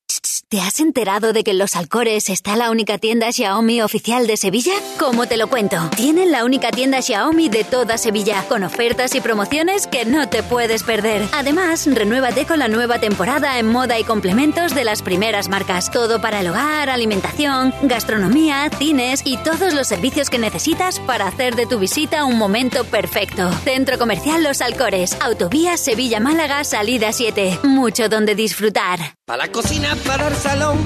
¿Te has enterado de que en Los Alcores está la única tienda Xiaomi oficial de Sevilla? ¿Cómo te lo cuento? Tienen la única tienda Xiaomi de toda Sevilla, con ofertas y promociones que no te puedes perder. Además, renuévate con la nueva temporada en moda y complementos de las primeras marcas. Todo para el hogar, alimentación, gastronomía, cines y todos los servicios que necesitas para hacer de tu visita un momento perfecto. Centro Comercial Los Alcores, Autovía Sevilla-Málaga, salida 7. Mucho donde disfrutar. Para la cocina, para el salón.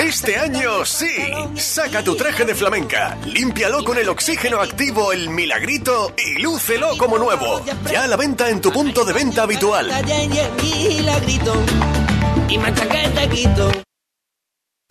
Este año sí. Saca tu traje de flamenca, límpialo con el oxígeno activo El Milagrito y lúcelo como nuevo. Ya a la venta en tu punto de venta habitual. Y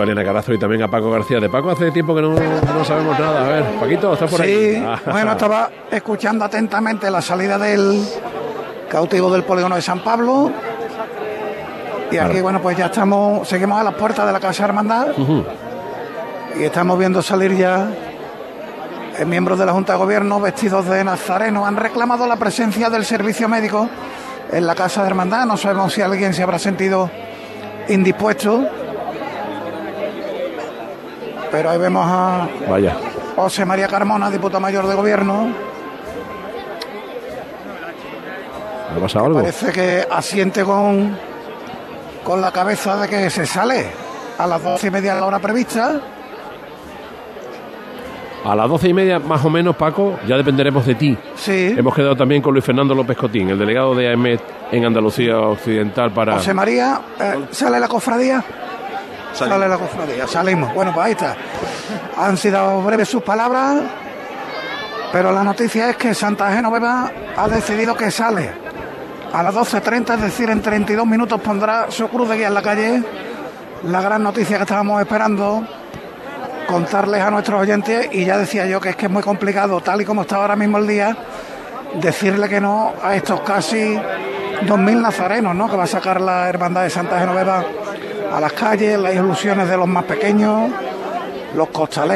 A Elena Carazo y también a Paco García. De Paco hace tiempo que no, no sabemos nada. A ver, Paquito, ¿estás por ahí? Sí, Ah, bueno, estaba escuchando atentamente la salida del cautivo del polígono de San Pablo. Y aquí, bueno, pues ya estamos, seguimos a las puertas de la Casa Hermandad Ujú. y estamos viendo salir ya eh, miembros de la Junta de Gobierno vestidos de nazareno. Han reclamado la presencia del servicio médico en la Casa de Hermandad. No sabemos si alguien se habrá sentido indispuesto. Pero ahí vemos a Vaya. José María Carmona, diputado mayor de gobierno. ¿Ha pasado algo? Parece que asiente con, con la cabeza de que se sale a las doce y media de la hora prevista. A las doce y media, más o menos, Paco, ya dependeremos de ti. Sí. Hemos quedado también con Luis Fernando López Cotín, el delegado de AEMET en Andalucía Occidental para... José María, eh, ¿sale la cofradía? Sale la cofradía, salimos. Bueno, pues ahí está. Han sido breves sus palabras, pero la noticia es que Santa Genoveva ha decidido que sale. A las 12.30, es decir, en 32 minutos pondrá su cruz de guía en la calle. La gran noticia que estábamos esperando, contarles a nuestros oyentes, y ya decía yo que es que es muy complicado, tal y como está ahora mismo el día, decirle que no a estos casi 2.000 nazarenos, ¿no? Que va a sacar la Hermandad de Santa Genoveva a las calles, las ilusiones de los más pequeños, los costaleros.